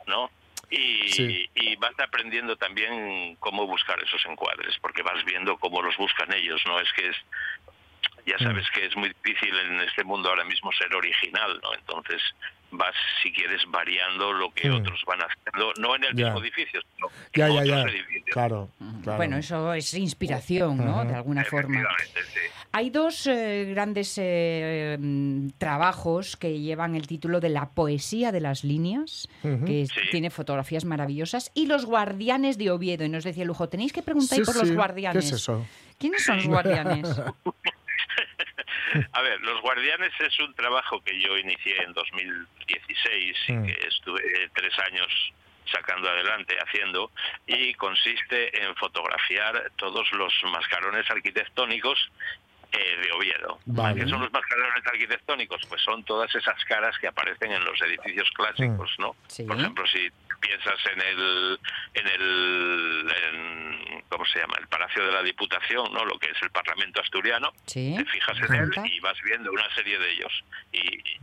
Speaker 6: ¿no? Y,
Speaker 3: Sí.
Speaker 6: y vas aprendiendo también cómo buscar esos encuadres, porque vas viendo cómo los buscan ellos, ¿no? Es que es ya
Speaker 3: Mm.
Speaker 6: sabes que es muy difícil en este mundo ahora mismo ser original, ¿no? Entonces vas, si quieres, variando lo que
Speaker 3: Mm.
Speaker 6: otros van haciendo, no en el
Speaker 3: Ya.
Speaker 6: mismo edificio, sino
Speaker 3: Ya,
Speaker 6: en
Speaker 3: ya,
Speaker 6: otros
Speaker 3: ya.
Speaker 6: edificios.
Speaker 3: Claro, claro.
Speaker 2: Bueno, eso es inspiración, ¿no? De alguna forma.
Speaker 6: Sí.
Speaker 2: Hay dos eh, grandes eh, mm, trabajos que llevan el título de La poesía de las líneas, que
Speaker 6: Sí.
Speaker 2: tiene fotografías maravillosas, y Los guardianes de Oviedo. Y nos decía Lujo, tenéis que preguntar
Speaker 3: Sí,
Speaker 2: por
Speaker 3: sí.
Speaker 2: los
Speaker 3: ¿Qué
Speaker 2: guardianes.
Speaker 3: es eso?
Speaker 2: ¿Quiénes son los guardianes?
Speaker 6: A ver, Los Guardianes es un trabajo que yo inicié en 2016 y
Speaker 3: Mm.
Speaker 6: que estuve tres años sacando adelante, haciendo, y consiste en fotografiar todos los mascarones arquitectónicos eh, de Oviedo.
Speaker 3: Vale.
Speaker 6: ¿Qué son los mascarones arquitectónicos? Pues son todas esas caras que aparecen en los edificios clásicos, ¿no?
Speaker 2: Sí.
Speaker 6: Por ejemplo, si piensas en el, en el, en- ¿cómo se llama? El Palacio de la Diputación, ¿no? Lo que es el Parlamento asturiano,
Speaker 2: Sí.
Speaker 6: te fijas en él y vas viendo una serie de ellos. Y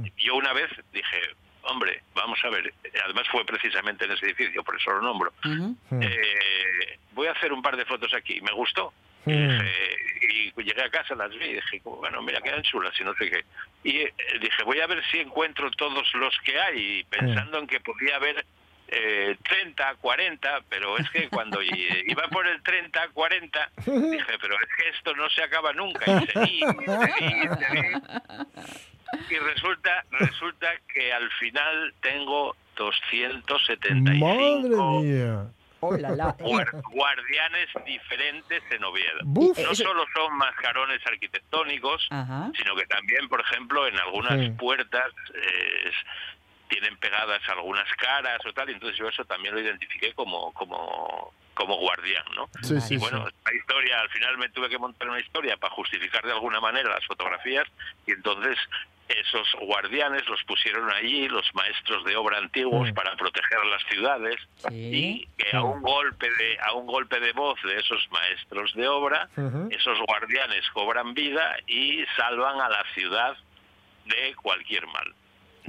Speaker 6: y yo una vez dije, hombre, vamos a ver, además fue precisamente en ese edificio, por eso lo nombro.
Speaker 3: Mm.
Speaker 6: eh, voy a hacer un par de fotos aquí, me gustó. Y,
Speaker 3: Mm.
Speaker 6: dije- y llegué a casa, las vi y dije, bueno, mira, quedan chulas y no sé qué. Y eh, dije, voy a ver si encuentro todos los que hay, pensando en que podía haber eh, 30, 40, pero es que cuando iba por el 30, 40, dije, pero es que esto no se acaba nunca. Y seguí, y seguí, y seguí. Y resulta, resulta que al final tengo 275
Speaker 3: Madre mía.
Speaker 2: Oh, la, la.
Speaker 6: guar- guardianes diferentes en Oviedo.
Speaker 3: Buf.
Speaker 6: No
Speaker 2: Eso-
Speaker 6: solo son mascarones arquitectónicos,
Speaker 2: Ajá.
Speaker 6: sino que también, por ejemplo, en algunas
Speaker 3: Sí.
Speaker 6: puertas eh, es- tienen pegadas algunas caras o tal, y entonces yo eso también lo identifiqué como, como, como guardián, ¿no?
Speaker 3: Sí, sí,
Speaker 6: y bueno,
Speaker 3: sí.
Speaker 6: la historia, al final me tuve que montar una historia para justificar de alguna manera las fotografías, y entonces esos guardianes los pusieron allí los maestros de obra antiguos
Speaker 3: Mm.
Speaker 6: para proteger las ciudades
Speaker 2: Sí.
Speaker 6: y que a un golpe de a un golpe de voz de esos maestros de obra esos guardianes cobran vida y salvan a la ciudad de cualquier mal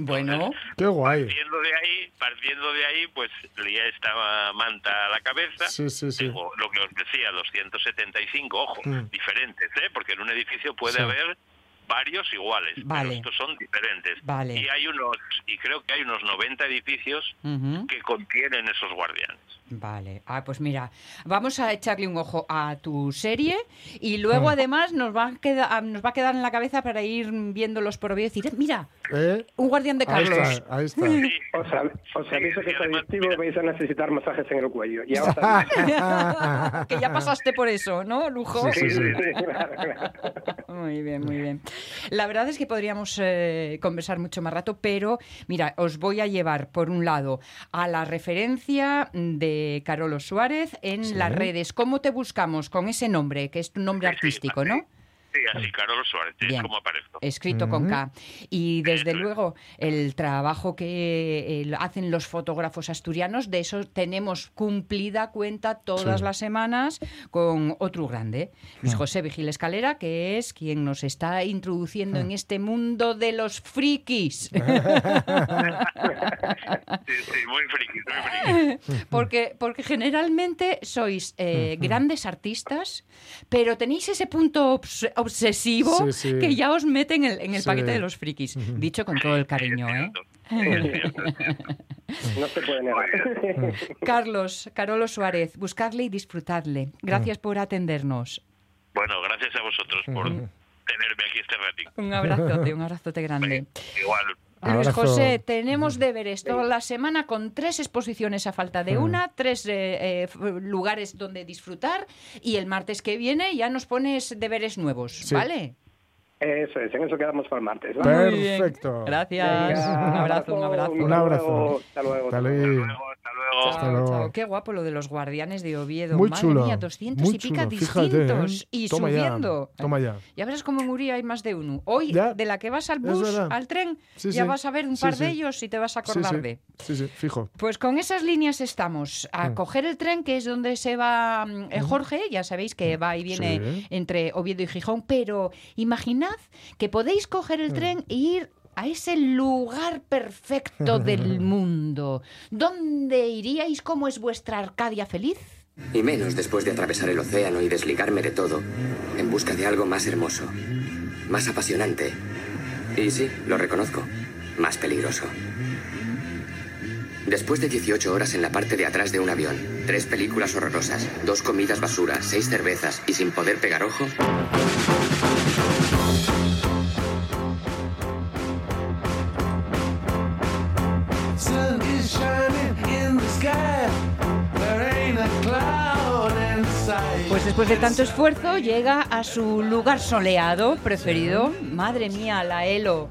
Speaker 2: Bueno,
Speaker 3: Qué guay.
Speaker 6: partiendo de ahí partiendo de ahí pues lié esta manta a la cabeza
Speaker 3: Sí, sí, sí.
Speaker 6: tengo lo que os decía 275 ojo
Speaker 3: Mm.
Speaker 6: diferentes ¿eh? porque en un edificio puede
Speaker 3: Sí.
Speaker 6: haber varios iguales
Speaker 2: Vale.
Speaker 6: pero estos son diferentes
Speaker 2: Vale.
Speaker 6: y hay unos y creo que hay unos 90 edificios que contienen esos guardianes
Speaker 2: vale. Ah, pues mira, vamos a echarle un ojo a tu serie y luego
Speaker 3: Mm.
Speaker 2: además nos va a quedar, nos va a quedar en la cabeza para ir viéndolos por vídeo y decir, "Eh, mira,
Speaker 3: ¿Eh?
Speaker 2: un guardián de
Speaker 3: Ahí
Speaker 2: Carlos.
Speaker 3: está, ahí está.
Speaker 6: Sí.
Speaker 4: Os, os aviso
Speaker 6: Sí,
Speaker 4: que vais a necesitar masajes en el cuello. Ya os
Speaker 2: que ya pasaste por eso, ¿no, Lujo?
Speaker 3: Sí, sí, sí.
Speaker 4: claro, claro.
Speaker 2: Muy bien, muy bien. La verdad es que podríamos eh, conversar mucho más rato, pero mira, os voy a llevar por un lado a la referencia de Carolo Suárez en
Speaker 3: Sí.
Speaker 2: las redes. ¿Cómo te buscamos con ese nombre, que es tu nombre artístico, no?
Speaker 6: Sí, así, Carlos Suárez, es como aparezco.
Speaker 2: Escrito con. K. Y desde luego el trabajo que eh, hacen los fotógrafos asturianos, de eso tenemos cumplida cuenta todas
Speaker 3: Sí.
Speaker 2: las semanas con otro grande, Luis
Speaker 3: Ah.
Speaker 2: José Vigil Escalera, que es quien nos está introduciendo
Speaker 3: Ah.
Speaker 2: en este mundo de los frikis.
Speaker 6: Sí, sí, muy friki, muy friki.
Speaker 2: porque, porque generalmente sois eh, grandes artistas, pero tenéis ese punto obs- obsesivo
Speaker 3: Sí, sí.
Speaker 2: que ya os mete en el, en el
Speaker 3: Sí.
Speaker 2: paquete de los frikis. Dicho con todo el cariño, ¿eh?
Speaker 4: No se puede negar.
Speaker 2: Carlos, Carolo Suárez, buscarle y disfrutarle. Gracias por atendernos.
Speaker 6: Bueno, gracias a vosotros por tenerme aquí este ratito.
Speaker 2: Un abrazote, un abrazote grande.
Speaker 6: Igual.
Speaker 2: Luis
Speaker 3: Abrazo.
Speaker 2: José, tenemos deberes toda la semana con tres exposiciones a falta de una, tres eh, eh, lugares donde disfrutar y el martes que viene ya nos pones deberes nuevos,
Speaker 3: Sí.
Speaker 2: ¿vale?
Speaker 4: Eso es, en eso quedamos para el martes.
Speaker 3: Perfecto.
Speaker 2: Gracias.
Speaker 4: Venga,
Speaker 2: un abrazo, un abrazo.
Speaker 3: Un abrazo.
Speaker 4: Hasta luego.
Speaker 3: Hasta luego.
Speaker 6: Luego. Hasta
Speaker 2: Chao,
Speaker 3: luego.
Speaker 2: chao. Qué guapo lo de los guardianes de Oviedo.
Speaker 3: Muy
Speaker 2: Madre
Speaker 3: chulo.
Speaker 2: mía, 200
Speaker 3: muy
Speaker 2: y pica
Speaker 3: chulo. Fíjate,
Speaker 2: distintos.
Speaker 3: ¿eh?
Speaker 2: Y
Speaker 3: Toma
Speaker 2: subiendo.
Speaker 3: Ya. Toma ya.
Speaker 2: Ya verás cómo en Uría hay más de uno. Hoy,
Speaker 3: Ya.
Speaker 2: de la que vas al bus, al tren,
Speaker 3: Sí,
Speaker 2: ya
Speaker 3: sí.
Speaker 2: vas a ver un par
Speaker 3: sí.
Speaker 2: de ellos y te vas a acordar de.
Speaker 3: Sí, sí, fijo.
Speaker 2: Pues con esas líneas estamos. A
Speaker 3: Mm.
Speaker 2: coger el tren, que es donde se va mm, eh, Jorge, ya sabéis que va y viene entre Oviedo y Gijón, pero imaginad que podéis coger
Speaker 3: Mm.
Speaker 2: el tren e ir a ese lugar perfecto del mundo. ¿Dónde iríais? ¿Cómo es vuestra Arcadia feliz?
Speaker 7: Y menos después de atravesar el océano y desligarme de todo, en busca de algo más hermoso, más apasionante. Y sí, lo reconozco, más peligroso. Después de 18 horas en la parte de atrás de un avión, tres películas horrorosas, dos comidas basura, seis cervezas y sin poder pegar ojo,
Speaker 2: después de tanto esfuerzo llega a su lugar soleado preferido. Madre mía, la Elo.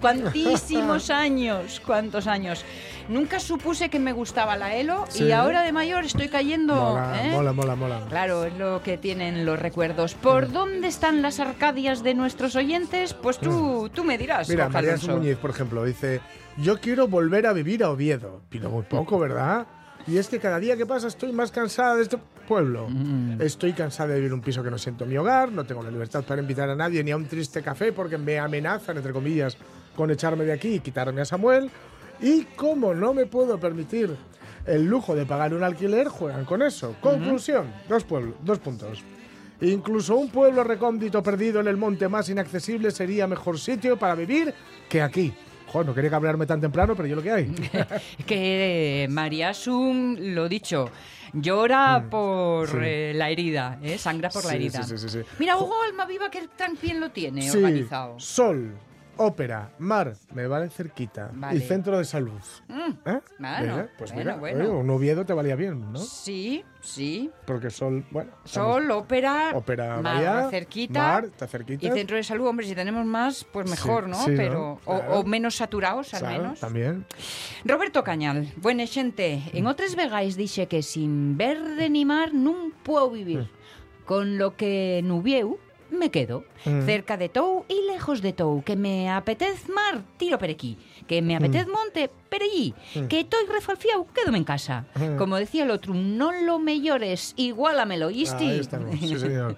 Speaker 2: Cuantísimos años, cuántos años. Nunca supuse que me gustaba la Elo y ahora de mayor estoy cayendo.
Speaker 3: Mola,
Speaker 2: ¿eh?
Speaker 3: mola, mola, mola.
Speaker 2: Claro, es lo que tienen los recuerdos. ¿Por dónde están las Arcadias de nuestros oyentes? Pues tú, tú me dirás.
Speaker 3: Mira, María. Muñiz, por ejemplo, dice: Yo quiero volver a vivir a Oviedo. Pido muy poco, ¿verdad? Y es que cada día que pasa estoy más cansada de este pueblo.
Speaker 2: Mm.
Speaker 3: Estoy cansada de vivir en un piso que no siento mi hogar, no tengo la libertad para invitar a nadie ni a un triste café porque me amenazan, entre comillas, con echarme de aquí y quitarme a Samuel. Y como no me puedo permitir el lujo de pagar un alquiler, juegan con eso. Conclusión, dos, pueblos, dos puntos. Incluso un pueblo recóndito perdido en el monte más inaccesible sería mejor sitio para vivir que aquí. Joder, no quería cabrearme tan temprano, pero yo lo que hay.
Speaker 2: que eh, María Sun, lo dicho, llora por
Speaker 3: Mm. sí.
Speaker 2: eh, la herida, ¿eh? sangra por la herida.
Speaker 3: sí, sí, sí, sí.
Speaker 2: Mira, Hugo Almaviva, que tan bien lo tiene organizado.
Speaker 3: sol, ópera, mar, me vale cerquita.
Speaker 2: Vale.
Speaker 3: Y centro de salud.
Speaker 2: Mm,
Speaker 3: ¿Eh? Pues
Speaker 2: bueno,
Speaker 3: mira,
Speaker 2: bueno.
Speaker 3: oye, un Oviedo te valía bien, ¿no?
Speaker 2: Sí, sí.
Speaker 3: Porque sol, bueno.
Speaker 2: Sol, ópera,
Speaker 3: Ópera
Speaker 2: mar
Speaker 3: Bahía,
Speaker 2: cerquita.
Speaker 3: mar, está cerquita.
Speaker 2: Y centro de salud, hombre, si tenemos más, pues mejor, ¿no?
Speaker 3: sí, ¿no?
Speaker 2: Pero o-
Speaker 3: Claro.
Speaker 2: o, menos saturados, al
Speaker 3: Claro,
Speaker 2: menos.
Speaker 3: También.
Speaker 2: Roberto Cañal, buena xente, en otras vegais dice que sin verde ni mar non puedo vivir. Con lo que nubieu, me quedo.
Speaker 3: Mm.
Speaker 2: Cerca de Tou y lejos de Tou. Que me apetez mar, tiro per aquí. Que me apetez monte, per allí. Que estoy refalfiao, quédome en casa.
Speaker 3: Mm.
Speaker 2: Como decía el otro, no lo mellores, igualamelo, ¿isti?
Speaker 3: Ahí estamos, sí señor.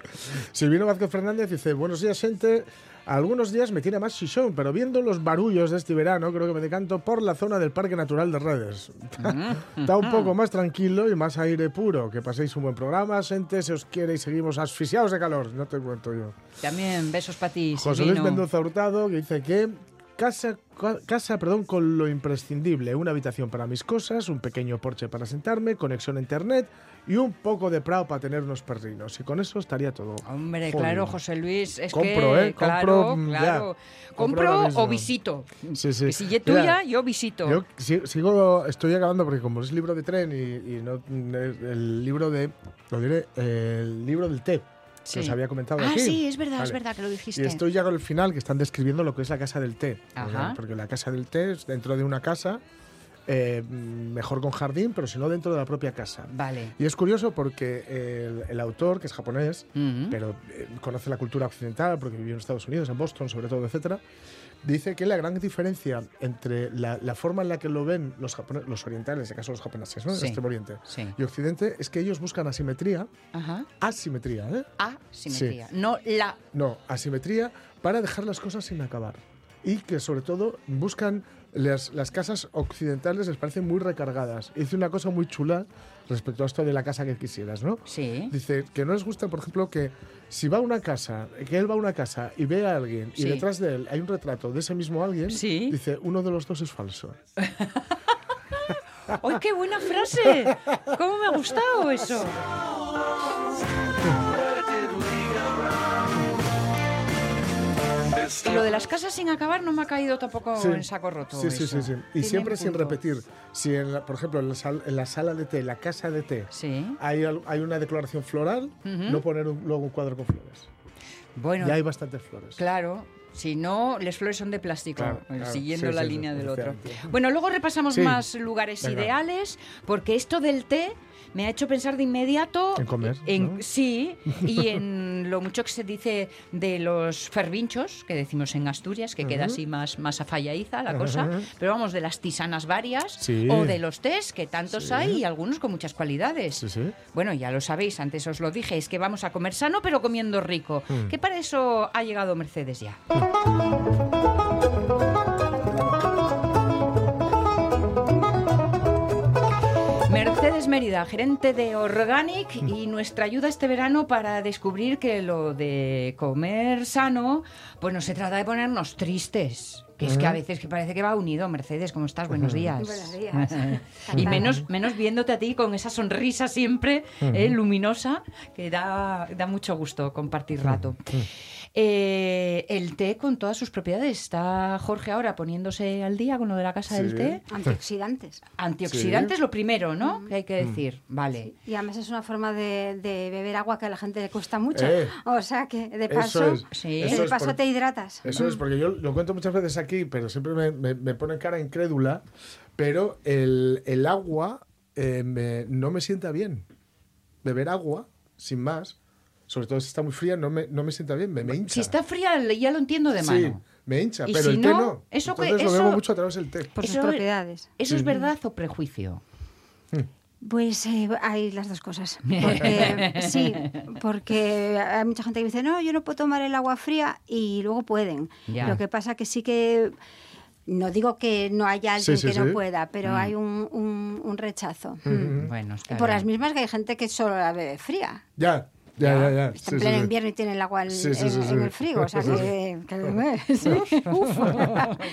Speaker 3: Silvino Vázquez Fernández dice, buenos días, gente. Algunos días me tiene más chichón, pero viendo los barullos de este verano, creo que me decanto por la zona del Parque Natural de Redes. Está un poco más tranquilo y más aire puro. Que paséis un buen programa, gente, se os quiere y seguimos asfixiados de calor. No te cuento yo.
Speaker 2: También besos para ti,
Speaker 3: José Luis. Mendoza Hurtado que dice que casa, ca- casa perdón, con lo imprescindible, una habitación para mis cosas, un pequeño porche para sentarme, conexión a internet y un poco de prado para tener unos perrinos. Y con eso estaría todo.
Speaker 2: Hombre,
Speaker 3: Joder.
Speaker 2: claro, José Luis, es
Speaker 3: Compro,
Speaker 2: que
Speaker 3: ¿eh?
Speaker 2: claro,
Speaker 3: Compro, mm, ya.
Speaker 2: claro.
Speaker 3: Compro
Speaker 2: o visito.
Speaker 3: Sí, sí.
Speaker 2: Que si es
Speaker 3: Mira,
Speaker 2: tuya, yo visito.
Speaker 3: Yo si- sigo, estoy acabando porque como es libro de tren y, y no el libro de, lo diré, el libro del té
Speaker 2: Sí.
Speaker 3: que os había comentado
Speaker 2: Ah,
Speaker 3: aquí.
Speaker 2: sí, es verdad, es
Speaker 3: Vale.
Speaker 2: verdad que lo dijiste.
Speaker 3: Y estoy ya con el final que están describiendo lo que es la casa del té.
Speaker 2: Ajá.
Speaker 3: Porque la casa del té es dentro de una casa, eh, mejor con jardín, pero si no dentro de la propia casa.
Speaker 2: Vale.
Speaker 3: Y es curioso porque el, el autor, que es japonés,
Speaker 2: Ujú.
Speaker 3: pero eh, conoce la cultura occidental porque vivió en Estados Unidos, en Boston sobre todo, etcétera, dice que la gran diferencia entre la, la forma en la que lo ven los, los orientales, en este caso los japoneses, ¿no?
Speaker 2: Sí.
Speaker 3: Extremo Oriente,
Speaker 2: Sí.
Speaker 3: y Occidente, es que ellos buscan asimetría,
Speaker 2: Ajá.
Speaker 3: asimetría, ¿eh?
Speaker 2: Asimetría. No la.
Speaker 3: No, asimetría para dejar las cosas sin acabar. Y que sobre todo buscan las, las casas occidentales, les parecen muy recargadas. Hice una cosa muy chula respecto a esto de la casa que quisieras, ¿no?
Speaker 2: Sí.
Speaker 3: Dice que no les gusta, por ejemplo, que si va a una casa, que él va a una casa y ve a alguien y detrás de él hay un retrato de ese mismo alguien,
Speaker 2: Sí.
Speaker 3: dice uno de los dos es falso.
Speaker 2: ¡Ay, qué buena frase! ¿Cómo me ha gustado eso? lo de las casas sin acabar no me ha caído tampoco
Speaker 3: Sí.
Speaker 2: en saco roto.
Speaker 3: Sí, sí, sí, sí. Y siempre sin repetir. Si, en la- por ejemplo, en la, sal- en la sala de té, la casa de té,
Speaker 2: Sí.
Speaker 3: hay, una declaración floral, no poner un- luego un cuadro con flores.
Speaker 2: Bueno,
Speaker 3: Ya hay bastantes flores.
Speaker 2: Claro. Si no, las flores son de plástico,
Speaker 3: Claro,
Speaker 2: eh,
Speaker 3: claro.
Speaker 2: siguiendo
Speaker 3: Sí,
Speaker 2: la
Speaker 3: sí, sí,
Speaker 2: línea del otro. Bueno, luego repasamos más lugares
Speaker 3: Venga.
Speaker 2: ideales, porque esto del té me ha hecho pensar de inmediato
Speaker 3: En comer,
Speaker 2: en-
Speaker 3: ¿no?
Speaker 2: Sí, y en lo mucho que se dice de los fervinchos, que decimos en Asturias, que queda así más, más afalladiza la cosa, pero vamos, de las tisanas varias,
Speaker 3: Sí.
Speaker 2: o de los tés, que tantos
Speaker 3: Sí.
Speaker 2: hay y algunos con muchas cualidades.
Speaker 3: Sí.
Speaker 2: Bueno, ya lo sabéis, antes os lo dije, es que vamos a comer sano pero comiendo rico.
Speaker 3: Mm.
Speaker 2: Que para eso ha llegado Mercedes ya. Mercedes Mérida, gerente de Organic y nuestra ayuda este verano para descubrir que lo de comer sano, pues no se trata de ponernos tristes. Que es que a veces que parece que va unido. Mercedes, ¿cómo estás? Buenos días.
Speaker 8: Buenos días.
Speaker 2: y menos, menos viéndote a ti con esa sonrisa siempre eh, luminosa que da, da mucho gusto compartir rato. Eh, el té con todas sus propiedades. Está Jorge ahora poniéndose al día con lo de la casa del
Speaker 3: Sí.
Speaker 2: té.
Speaker 8: Antioxidantes.
Speaker 2: Antioxidantes lo primero, ¿no? Que hay
Speaker 3: Mm.
Speaker 2: que decir. Vale.
Speaker 8: Y además es una forma de, de beber agua que a la gente le cuesta mucho.
Speaker 3: Eh.
Speaker 8: o sea que de
Speaker 3: Eso
Speaker 8: paso,
Speaker 3: es.
Speaker 2: Sí.
Speaker 3: Eso
Speaker 8: de paso
Speaker 3: por-
Speaker 8: te hidratas.
Speaker 3: Eso es, porque yo lo cuento muchas veces aquí, pero siempre me, me, me pone cara incrédula, pero el, el agua eh, me- no me sienta bien. Beber agua, sin más, sobre todo si está muy fría, no me, no me sienta bien, me, me hincha.
Speaker 2: Si está fría, ya lo entiendo de
Speaker 3: Sí,
Speaker 2: mano.
Speaker 3: me hincha, pero
Speaker 2: si
Speaker 3: el té
Speaker 2: no,
Speaker 3: no.
Speaker 2: eso que-
Speaker 3: Entonces lo
Speaker 2: eso-
Speaker 3: bebo mucho a través del té.
Speaker 8: Por sus
Speaker 2: Eso-
Speaker 8: propiedades.
Speaker 2: ¿Eso es verdad o prejuicio?
Speaker 8: Pues eh, hay las dos cosas. Porque, sí, porque hay mucha gente que dice, no, yo no puedo tomar el agua fría y luego pueden.
Speaker 2: Ya.
Speaker 8: Lo que pasa que sí que, no digo que no haya alguien
Speaker 3: Sí, sí,
Speaker 8: que
Speaker 3: sí.
Speaker 8: no pueda, pero hay un, un- un rechazo. Mm.
Speaker 2: Bueno, está
Speaker 8: Por
Speaker 2: bien.
Speaker 8: las mismas que hay gente que solo la bebe fría.
Speaker 3: Ya, Ya, ya, ya.
Speaker 8: Está
Speaker 3: Sí,
Speaker 8: en pleno
Speaker 3: sí.
Speaker 8: invierno y tiene el agua
Speaker 3: sí,
Speaker 8: en-
Speaker 3: sí, sí.
Speaker 8: en el frigo, o sea
Speaker 3: Sí, sí.
Speaker 8: que... que- sí, uf.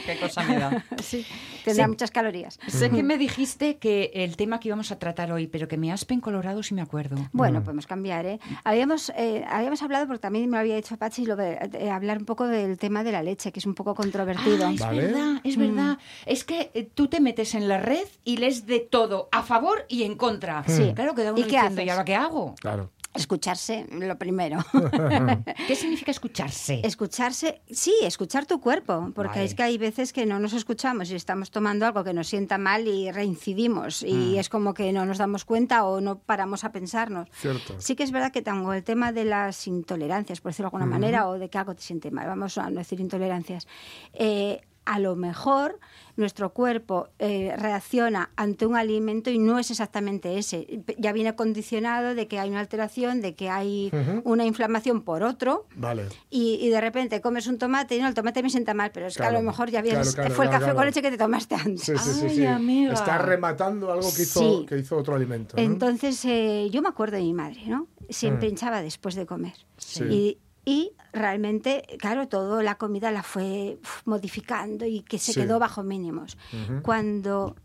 Speaker 2: Qué cosa me da.
Speaker 8: Sí, tendrá
Speaker 2: Sí.
Speaker 8: muchas calorías.
Speaker 2: Sé que me dijiste que el tema que íbamos a tratar hoy, pero que me aspen colorado si me acuerdo.
Speaker 8: Bueno, podemos cambiar, ¿eh? Habíamos, eh, habíamos hablado, porque también me lo había dicho Pachi, lo de, de hablar un poco del tema de la leche, que es un poco controvertido.
Speaker 2: Ah, es
Speaker 3: Vale.
Speaker 2: verdad, es verdad. Es que eh, tú te metes en la red y lees de todo, a favor y en contra.
Speaker 8: Sí.
Speaker 2: Claro, queda uno
Speaker 8: ¿Y qué
Speaker 2: diciendo, ¿y
Speaker 8: haces?
Speaker 2: ahora qué hago?
Speaker 3: Claro.
Speaker 8: Escucharse, lo primero.
Speaker 2: ¿Qué significa escucharse?
Speaker 8: Escucharse, sí, escuchar tu cuerpo, porque
Speaker 2: Vale.
Speaker 8: es que hay veces que no nos escuchamos y estamos tomando algo que nos sienta mal y reincidimos y es como que no nos damos cuenta o no paramos a pensarnos.
Speaker 3: Cierto.
Speaker 8: Sí que es verdad que tengo el tema de las intolerancias, por decirlo de alguna manera, o de que algo te siente mal, vamos a no decir intolerancias. Eh, a lo mejor nuestro cuerpo eh, reacciona ante un alimento y no es exactamente ese. Ya viene condicionado de que hay una alteración, de que hay una inflamación por otro,
Speaker 3: Vale.
Speaker 8: y, y de repente comes un tomate y no, el tomate me sienta mal, pero es que a lo mejor ya vienes,
Speaker 3: claro, claro,
Speaker 8: fue el
Speaker 3: claro,
Speaker 8: café
Speaker 3: claro.
Speaker 8: con leche que te tomaste antes.
Speaker 3: Sí, sí, sí.
Speaker 2: Ay,
Speaker 3: sí.
Speaker 2: amiga.
Speaker 3: Está rematando algo que hizo,
Speaker 8: Sí.
Speaker 3: que hizo otro alimento. ¿no?
Speaker 8: Entonces, eh, yo me acuerdo de mi madre, ¿no? Siempre hinchaba después de comer.
Speaker 3: Sí.
Speaker 8: Y, y realmente, claro, toda la comida la fue modificando y que se
Speaker 3: Sí.
Speaker 8: quedó bajo mínimos. Cuando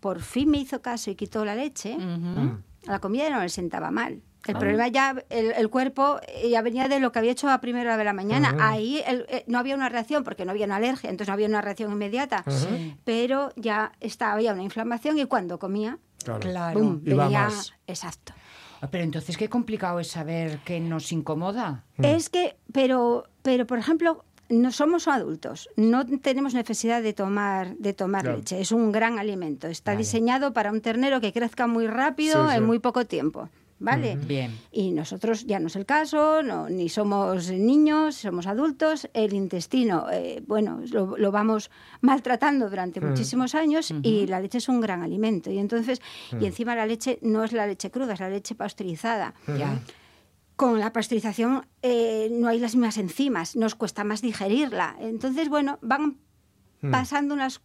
Speaker 8: por fin me hizo caso y quitó la leche, a la comida ya no le sentaba mal. El problema ya, el, el cuerpo eh, ya venía de lo que había hecho a primera hora de la mañana. Ahí el- eh, no había una reacción porque no había una alergia, entonces no había una reacción inmediata. Pero ya estaba, había una inflamación y cuando comía,
Speaker 3: Claro. Va
Speaker 8: venía-
Speaker 3: más.
Speaker 8: Exacto.
Speaker 2: Ah, Pero entonces qué complicado es saber qué nos incomoda.
Speaker 8: Es que, pero, pero por ejemplo, no somos adultos, no tenemos necesidad de tomar, de tomar
Speaker 3: Claro.
Speaker 8: leche. Es un gran alimento. Está
Speaker 2: Vale.
Speaker 8: diseñado para un ternero que crezca muy rápido
Speaker 3: Sí, sí.
Speaker 8: en muy poco tiempo. ¿Vale?
Speaker 2: Bien.
Speaker 8: Y nosotros ya no es el caso, no, ni somos niños, somos adultos. El intestino, eh, bueno, lo, lo vamos maltratando durante muchísimos años y la leche es un gran alimento. Y entonces, y encima la leche no es la leche cruda, es la leche pasteurizada.
Speaker 2: Ya.
Speaker 8: Con la pasteurización eh, no hay las mismas enzimas, nos cuesta más digerirla. Entonces, bueno, van pasando unas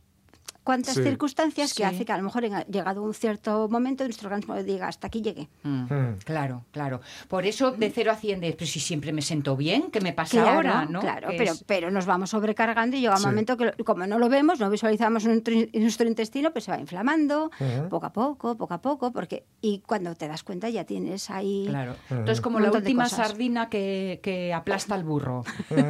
Speaker 8: cuantas
Speaker 3: Sí.
Speaker 8: circunstancias que hace que a lo mejor en- llegado un cierto momento nuestro organismo diga hasta aquí llegué.
Speaker 2: Mm,
Speaker 3: Mm.
Speaker 2: Claro, claro. Por eso de cero a cien de, pero si siempre me siento bien, ¿qué me pasa
Speaker 8: Claro,
Speaker 2: ahora? ¿no?
Speaker 8: claro, pero,
Speaker 2: es-
Speaker 8: pero nos vamos sobrecargando y llega un
Speaker 3: Sí.
Speaker 8: momento que, lo- como no lo vemos, no visualizamos nuestro, nuestro intestino, pues se va inflamando poco a poco, poco a poco, porque y cuando te das cuenta ya tienes ahí...
Speaker 2: Claro. Entonces, como la última sardina que, que aplasta al burro.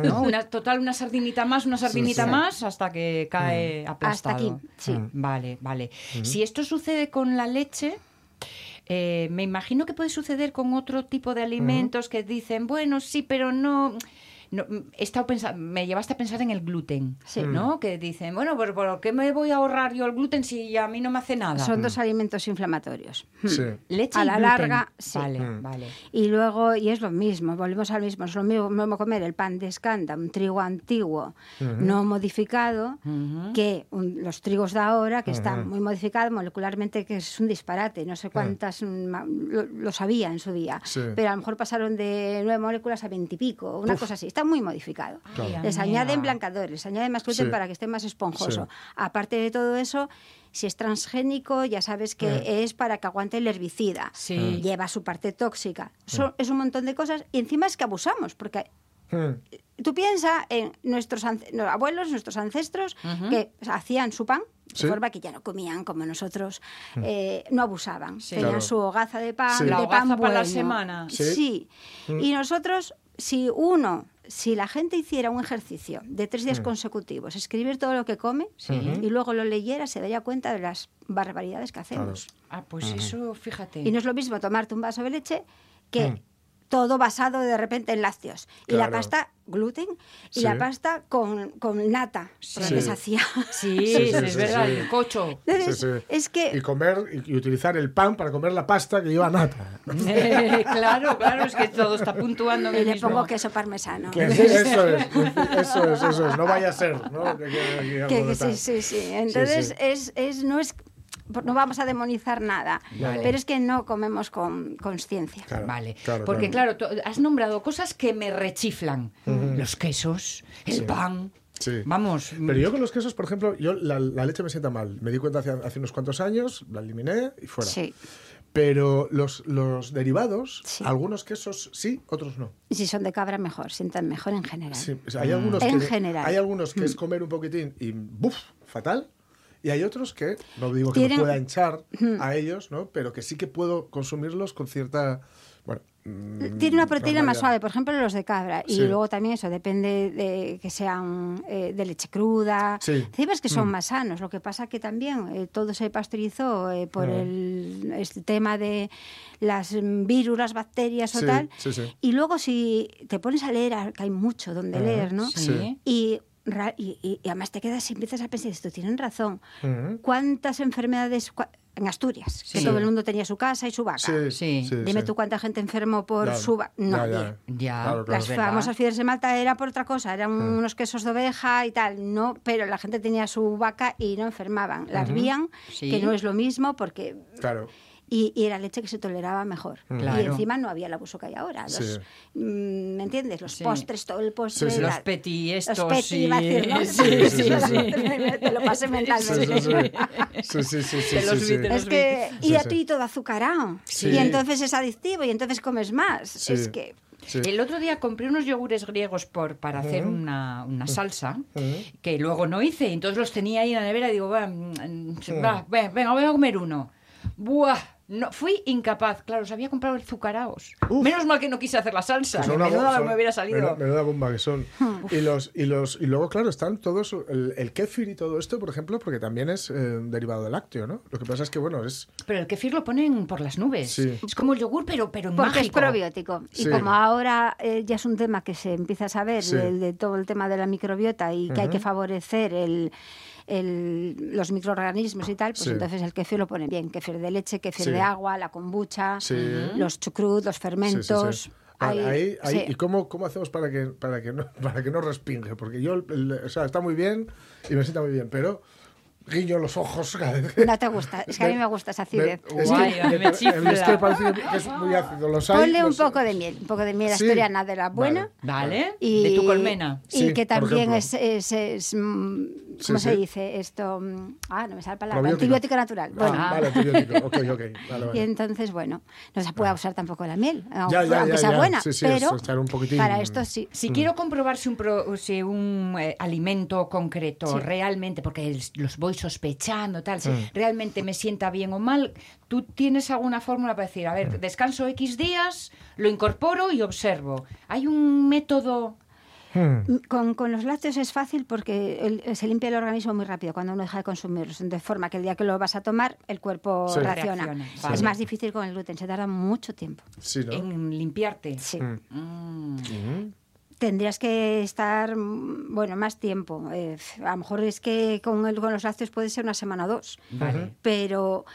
Speaker 2: ¿no? Una, total, una sardinita más, una sardinita
Speaker 3: sí.
Speaker 2: más, hasta que cae aplastado.
Speaker 8: Hasta aquí, sí.
Speaker 2: Vale, vale. Si esto sucede con la leche, eh, me imagino que puede suceder con otro tipo de alimentos que dicen, bueno, sí, pero no... no, he estado pensa- me llevaste a pensar en el gluten,
Speaker 8: Sí.
Speaker 2: ¿no? Que dicen, bueno, pero ¿por qué me voy a ahorrar yo el gluten si a mí no me hace nada?
Speaker 8: Son dos alimentos inflamatorios.
Speaker 3: Sí.
Speaker 2: Leche
Speaker 8: a
Speaker 2: y
Speaker 8: la
Speaker 2: gluten.
Speaker 8: larga, sí.
Speaker 2: Vale,
Speaker 3: Mm.
Speaker 2: vale.
Speaker 8: Y luego, y es lo mismo, volvemos al mismo, es lo mismo, mismo comer el pan de escanda, un trigo antiguo, no modificado, que un- los trigos de ahora, que están muy modificados molecularmente, que es un disparate, no sé cuántas mm, ma- lo, lo sabía en su día,
Speaker 3: Sí.
Speaker 8: pero a lo mejor pasaron de nueve moléculas a veintipico, una
Speaker 3: Uf.
Speaker 8: cosa así, está muy modificado.
Speaker 2: Ay,
Speaker 8: Les añaden blancadores, les añaden más gluten
Speaker 3: Sí.
Speaker 8: para que esté más esponjoso.
Speaker 3: Sí.
Speaker 8: Aparte de todo eso, si es transgénico, ya sabes que es para que aguante el herbicida
Speaker 2: Sí.
Speaker 8: lleva su parte tóxica. So- es un montón de cosas y encima es que abusamos, porque
Speaker 3: Mm.
Speaker 8: tú piensas en nuestros abuelos, nuestros ancestros, que hacían su pan de
Speaker 3: Sí.
Speaker 8: forma que ya no comían como nosotros, eh, no abusaban.
Speaker 2: Sí.
Speaker 8: Tenían
Speaker 3: Claro.
Speaker 8: su hogaza de pan,
Speaker 3: Sí.
Speaker 8: de
Speaker 2: La
Speaker 8: pan
Speaker 2: hogaza para la semana.
Speaker 3: Sí.
Speaker 8: Sí. Y nosotros, si uno, si la gente hiciera un ejercicio de tres días consecutivos, escribir todo lo que come y luego lo leyera, se daría cuenta de las barbaridades que hacemos.
Speaker 2: Ah, pues eso, fíjate.
Speaker 8: Y no es lo mismo tomarte un vaso de leche que todo basado de repente en lácteos. Y la
Speaker 3: Claro.
Speaker 8: pasta, gluten, y
Speaker 3: Sí.
Speaker 8: la pasta con, con nata, porque
Speaker 3: Sí.
Speaker 8: se hacía.
Speaker 2: Sí,
Speaker 3: Sí,
Speaker 2: sí,
Speaker 3: sí,
Speaker 2: es verdad,
Speaker 3: sí.
Speaker 2: el cocho.
Speaker 8: Entonces,
Speaker 3: Sí, sí.
Speaker 8: es que
Speaker 3: Y comer y, utilizar el pan para comer la pasta que lleva nata.
Speaker 2: claro, claro, es que todo está puntuando
Speaker 8: y le
Speaker 2: mismo.
Speaker 8: pongo queso parmesano.
Speaker 3: Que sí, eso es, eso es, eso es. No vaya a ser, ¿no? Que- que- que-
Speaker 8: sí, sí, sí. Entonces,
Speaker 3: sí.
Speaker 8: Es, es, no es no vamos a demonizar nada,
Speaker 3: Vale.
Speaker 8: pero es que no comemos con conciencia.
Speaker 3: Claro,
Speaker 2: Vale,
Speaker 3: claro,
Speaker 2: porque
Speaker 3: claro.
Speaker 2: has nombrado cosas que me rechiflan. Los quesos, el pan.
Speaker 3: Sí.
Speaker 2: Vamos.
Speaker 3: Pero yo con los quesos, por ejemplo, yo la, la leche me sienta mal. Me di cuenta hace, hace unos cuantos años, la eliminé y fuera.
Speaker 8: Sí.
Speaker 3: Pero los, los derivados,
Speaker 8: Sí.
Speaker 3: algunos quesos sí, otros no.
Speaker 8: Y si son de cabra, mejor, sientan mejor en general.
Speaker 3: Sí, o sea, hay algunos
Speaker 8: En
Speaker 3: que,
Speaker 8: general.
Speaker 3: Hay algunos que es comer un poquitín y ¡buf! fatal. Y hay otros que, no digo que
Speaker 8: Tienen-
Speaker 3: me pueda hinchar a ellos, ¿no? Pero que sí que puedo consumirlos con cierta. Bueno. mm,
Speaker 8: Tiene una proteína más suave, por ejemplo, los de cabra. Y luego también eso, depende de que sean eh, de leche cruda.
Speaker 3: Sí.
Speaker 8: Decimos que son
Speaker 3: Mm.
Speaker 8: más sanos. Lo que pasa que también eh, todo se pasteurizó eh, por
Speaker 3: Mm.
Speaker 8: el, este tema de las mm, virus, las bacterias o
Speaker 3: Sí,
Speaker 8: tal.
Speaker 3: sí, sí.
Speaker 8: Y luego si te pones a leer, que hay mucho donde
Speaker 3: Ajá,
Speaker 8: leer, ¿no?
Speaker 3: sí.
Speaker 8: Y, y, y- y además te quedas y empiezas a pensar, esto tienen razón.
Speaker 3: Ujú.
Speaker 8: ¿Cuántas enfermedades cua- en Asturias? Que todo el mundo tenía su casa y su vaca.
Speaker 3: Sí,
Speaker 2: Sí.
Speaker 3: sí,
Speaker 8: Dime
Speaker 3: sí.
Speaker 8: tú cuánta gente enfermó por
Speaker 3: Ya,
Speaker 8: su vaca. No,
Speaker 3: ya, ya.
Speaker 2: Ya.
Speaker 3: Claro, claro.
Speaker 8: Las
Speaker 2: ¿verdad?
Speaker 8: famosas fiebres de Malta era por otra cosa, eran
Speaker 3: Mm.
Speaker 8: unos quesos de oveja y tal, no, pero la gente tenía su vaca y no enfermaban. La hervían,
Speaker 2: Sí.
Speaker 8: que no es lo mismo porque
Speaker 3: Claro.
Speaker 8: Y, y era leche que se toleraba mejor.
Speaker 2: Claro.
Speaker 8: Y encima no había el abuso que hay ahora. Los,
Speaker 3: Sí.
Speaker 8: mm, ¿Me entiendes? Los
Speaker 2: Sí.
Speaker 8: postres, todo el postre.
Speaker 3: Sí, sí.
Speaker 8: la-
Speaker 2: Los petit estos,
Speaker 8: Los petit,
Speaker 2: sí.
Speaker 8: iba a decir, ¿no?
Speaker 2: Sí,
Speaker 3: sí, sí.
Speaker 8: Te lo pasé mentalmente.
Speaker 3: sí, sí. Sí,
Speaker 8: Es que, y a ti todo azucarado.
Speaker 3: Sí.
Speaker 8: Y entonces es adictivo y entonces comes más.
Speaker 3: Sí.
Speaker 8: Es que
Speaker 3: Sí.
Speaker 2: El otro día compré unos yogures griegos por, para hacer una, una salsa que luego no hice. y Entonces los tenía ahí en la nevera y digo, va, mm, va, venga, voy a comer uno. Buah, no, fui incapaz. Claro, los había comprado azucarados.
Speaker 3: Uf.
Speaker 2: Menos mal que no quise hacer la salsa.
Speaker 3: Que son
Speaker 2: que menuda me hubiera salido.
Speaker 3: menuda- menuda bomba que son. y, los, y, los, y luego, claro, están todos. El, el kéfir y todo esto, por ejemplo, porque también es eh, derivado del lácteo, ¿no? Lo que pasa es que, bueno, es.
Speaker 2: Pero el kefir lo ponen por las nubes.
Speaker 3: Sí.
Speaker 2: Es como el yogur, pero, pero
Speaker 8: Porque es probiótico. Y
Speaker 3: Sí.
Speaker 8: como ahora eh, ya es un tema que se empieza a saber
Speaker 3: Sí.
Speaker 8: de, de todo el tema de la microbiota y que hay que favorecer el, el- los microorganismos y tal, pues
Speaker 3: Sí.
Speaker 8: entonces el kefir lo pone bien. Kefir de leche, kefir
Speaker 3: Sí.
Speaker 8: de agua, la kombucha,
Speaker 3: Sí.
Speaker 8: los chucrut, los
Speaker 3: Sí, sí,
Speaker 8: fermentos.
Speaker 3: sí. Vale,
Speaker 8: Hay-
Speaker 3: ahí- ahí-
Speaker 8: sí.
Speaker 3: ¿Y cómo, cómo hacemos para que, para, que no, para que no respinge? Porque yo, el- o sea, está muy bien y me sienta muy bien, pero guiño los ojos cada vez
Speaker 8: No te gusta. Es que a mí me gusta esa acidez.
Speaker 3: Es que-
Speaker 2: a mí me
Speaker 3: es que
Speaker 2: chifla.
Speaker 3: parece que es muy ácido. Los hay,
Speaker 8: Ponle un
Speaker 3: los-
Speaker 8: poco de miel, un poco de miel
Speaker 3: Sí.
Speaker 8: asturiana de la buena.
Speaker 2: ¿Vale?
Speaker 8: Y,
Speaker 2: De tu colmena.
Speaker 8: Y
Speaker 3: Sí,
Speaker 8: que también es, es, es, mm,
Speaker 3: Sí,
Speaker 8: ¿cómo se
Speaker 3: sí.
Speaker 8: dice esto? Mm, Ah, no me sale la palabra.
Speaker 3: Probiótico.
Speaker 8: Antibiótico natural.
Speaker 3: Ah,
Speaker 8: Bueno,
Speaker 3: vale, antibiótico. Ok, ok. Vale,
Speaker 8: y
Speaker 3: vale.
Speaker 8: entonces, bueno, no se puede usar tampoco la miel, aunque,
Speaker 3: Ya, ya,
Speaker 8: aunque
Speaker 3: ya,
Speaker 8: sea
Speaker 3: ya.
Speaker 8: buena,
Speaker 3: Sí, sí,
Speaker 8: pero
Speaker 3: es echar un poquitín.
Speaker 8: para esto sí.
Speaker 2: Si quiero comprobar si un, pro- si un eh, alimento concreto
Speaker 8: Sí.
Speaker 2: realmente, porque los voy sospechando, tal, si
Speaker 3: Mm.
Speaker 2: realmente me sienta bien o mal, ¿tú tienes alguna fórmula para decir, a
Speaker 3: Mm.
Speaker 2: ver, descanso X días, lo incorporo y observo? ¿Hay un método?
Speaker 3: Hmm.
Speaker 8: Con, con los lácteos es fácil porque el- se limpia el organismo muy rápido cuando uno deja de consumirlos, de forma que el día que lo vas a tomar, el cuerpo
Speaker 3: Sí.
Speaker 8: reacciona.
Speaker 2: Reacciona,
Speaker 8: Es más difícil con el gluten, se tarda mucho tiempo.
Speaker 3: Sí, ¿no?
Speaker 2: En limpiarte.
Speaker 8: Sí.
Speaker 3: Mm.
Speaker 8: Tendrías que estar, mm, bueno, más tiempo. Eh, a lo mejor es que con, el- con los lácteos puede ser una semana o dos.
Speaker 2: Vale.
Speaker 8: Pero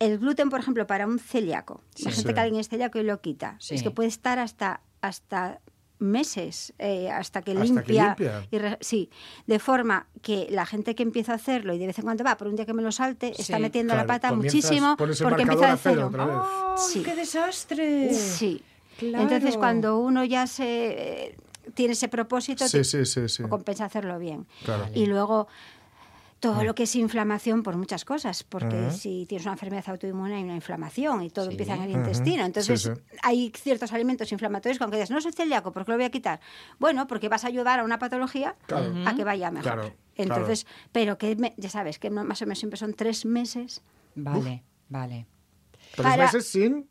Speaker 8: el gluten, por ejemplo, para un celíaco, la gente
Speaker 3: Sí.
Speaker 8: que alguien es celíaco y lo quita,
Speaker 2: Sí.
Speaker 8: es que puede estar hasta, hasta meses, eh, hasta que
Speaker 3: Hasta que
Speaker 8: limpia. y re- sí, de forma que la gente que empieza a hacerlo y de vez en cuando va, por un día que me lo salte, está metiendo
Speaker 3: Claro,
Speaker 8: la pata muchísimo porque empieza
Speaker 3: a
Speaker 8: de
Speaker 3: cero
Speaker 8: cero.
Speaker 3: otra vez.
Speaker 2: ¡Ay,
Speaker 8: Sí.
Speaker 2: ¡Qué desastre!
Speaker 8: Sí.
Speaker 2: Claro.
Speaker 8: Entonces, cuando uno ya se eh, tiene ese propósito,
Speaker 3: Sí,
Speaker 8: ti-
Speaker 3: sí, sí, sí.
Speaker 8: compensa hacerlo bien.
Speaker 3: Claro.
Speaker 8: Y luego todo lo que es inflamación por muchas cosas, porque si tienes una enfermedad autoinmune hay una inflamación y todo
Speaker 2: Sí.
Speaker 8: empieza en el intestino. Entonces
Speaker 3: Sí, sí.
Speaker 8: hay ciertos alimentos inflamatorios que aunque digas, no soy celíaco, ¿por qué lo voy a quitar? Bueno, porque vas a ayudar a una patología
Speaker 3: Claro.
Speaker 8: a que vaya mejor.
Speaker 3: Claro,
Speaker 8: Entonces, pero que me- ya sabes que no- más o menos siempre son tres meses.
Speaker 2: Vale, vale.
Speaker 3: Tres
Speaker 8: para-
Speaker 3: meses sin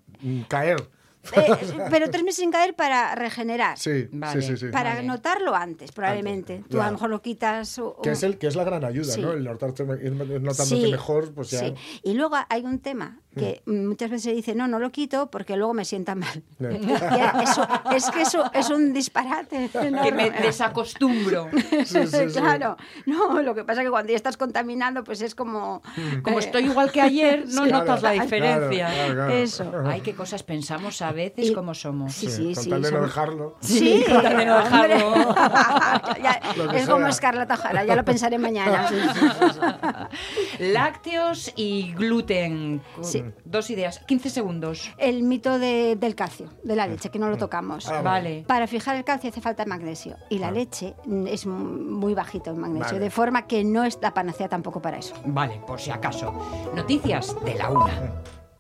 Speaker 3: caer.
Speaker 8: Eh, pero tres meses sin caer para regenerar.
Speaker 3: Sí,
Speaker 2: Vale.
Speaker 3: sí, sí, sí.
Speaker 8: Para
Speaker 2: Vale.
Speaker 8: notarlo antes, probablemente.
Speaker 3: Antes,
Speaker 8: Tú a lo mejor lo quitas. o-
Speaker 3: Que es, el, que es la gran ayuda,
Speaker 8: Sí.
Speaker 3: ¿no? El notarte, ir notándote
Speaker 8: Sí,
Speaker 3: mejor, pues ya.
Speaker 8: sí. Y luego hay un tema que
Speaker 3: Mm.
Speaker 8: muchas veces se dice, no, no lo quito porque luego me sienta mal. Eso- es que eso es un disparate.
Speaker 2: Que me desacostumbro.
Speaker 3: Sí, sí, sí.
Speaker 8: claro, no, lo que pasa es que cuando ya estás contaminando, pues es como...
Speaker 2: Como
Speaker 8: eh,
Speaker 2: estoy igual que ayer, no
Speaker 3: Claro,
Speaker 2: notas la diferencia.
Speaker 3: claro, claro.
Speaker 8: Eso.
Speaker 2: Ay, qué cosas pensamos a veces
Speaker 8: Y-
Speaker 2: como somos.
Speaker 8: Sí, sí,
Speaker 3: con
Speaker 8: sí.
Speaker 3: tal de no
Speaker 8: son-
Speaker 3: dejarlo.
Speaker 8: Sí,
Speaker 2: con tal de no
Speaker 8: hombre.
Speaker 2: dejarlo.
Speaker 8: Ya,
Speaker 3: Lo que
Speaker 8: es como. Escarlata O'Hara, ya lo pensaré mañana.
Speaker 2: Lácteos y gluten.
Speaker 8: Sí.
Speaker 2: Dos ideas. 15 segundos.
Speaker 8: El mito de- del calcio, de la leche, que no lo tocamos.
Speaker 3: Ah,
Speaker 2: Vale.
Speaker 8: Para fijar el calcio hace falta magnesio y la
Speaker 3: Ah.
Speaker 8: leche mm, es muy bajito en magnesio,
Speaker 3: Vale.
Speaker 8: de forma que no es la panacea tampoco para eso.
Speaker 2: Vale, por si acaso. Noticias de la una.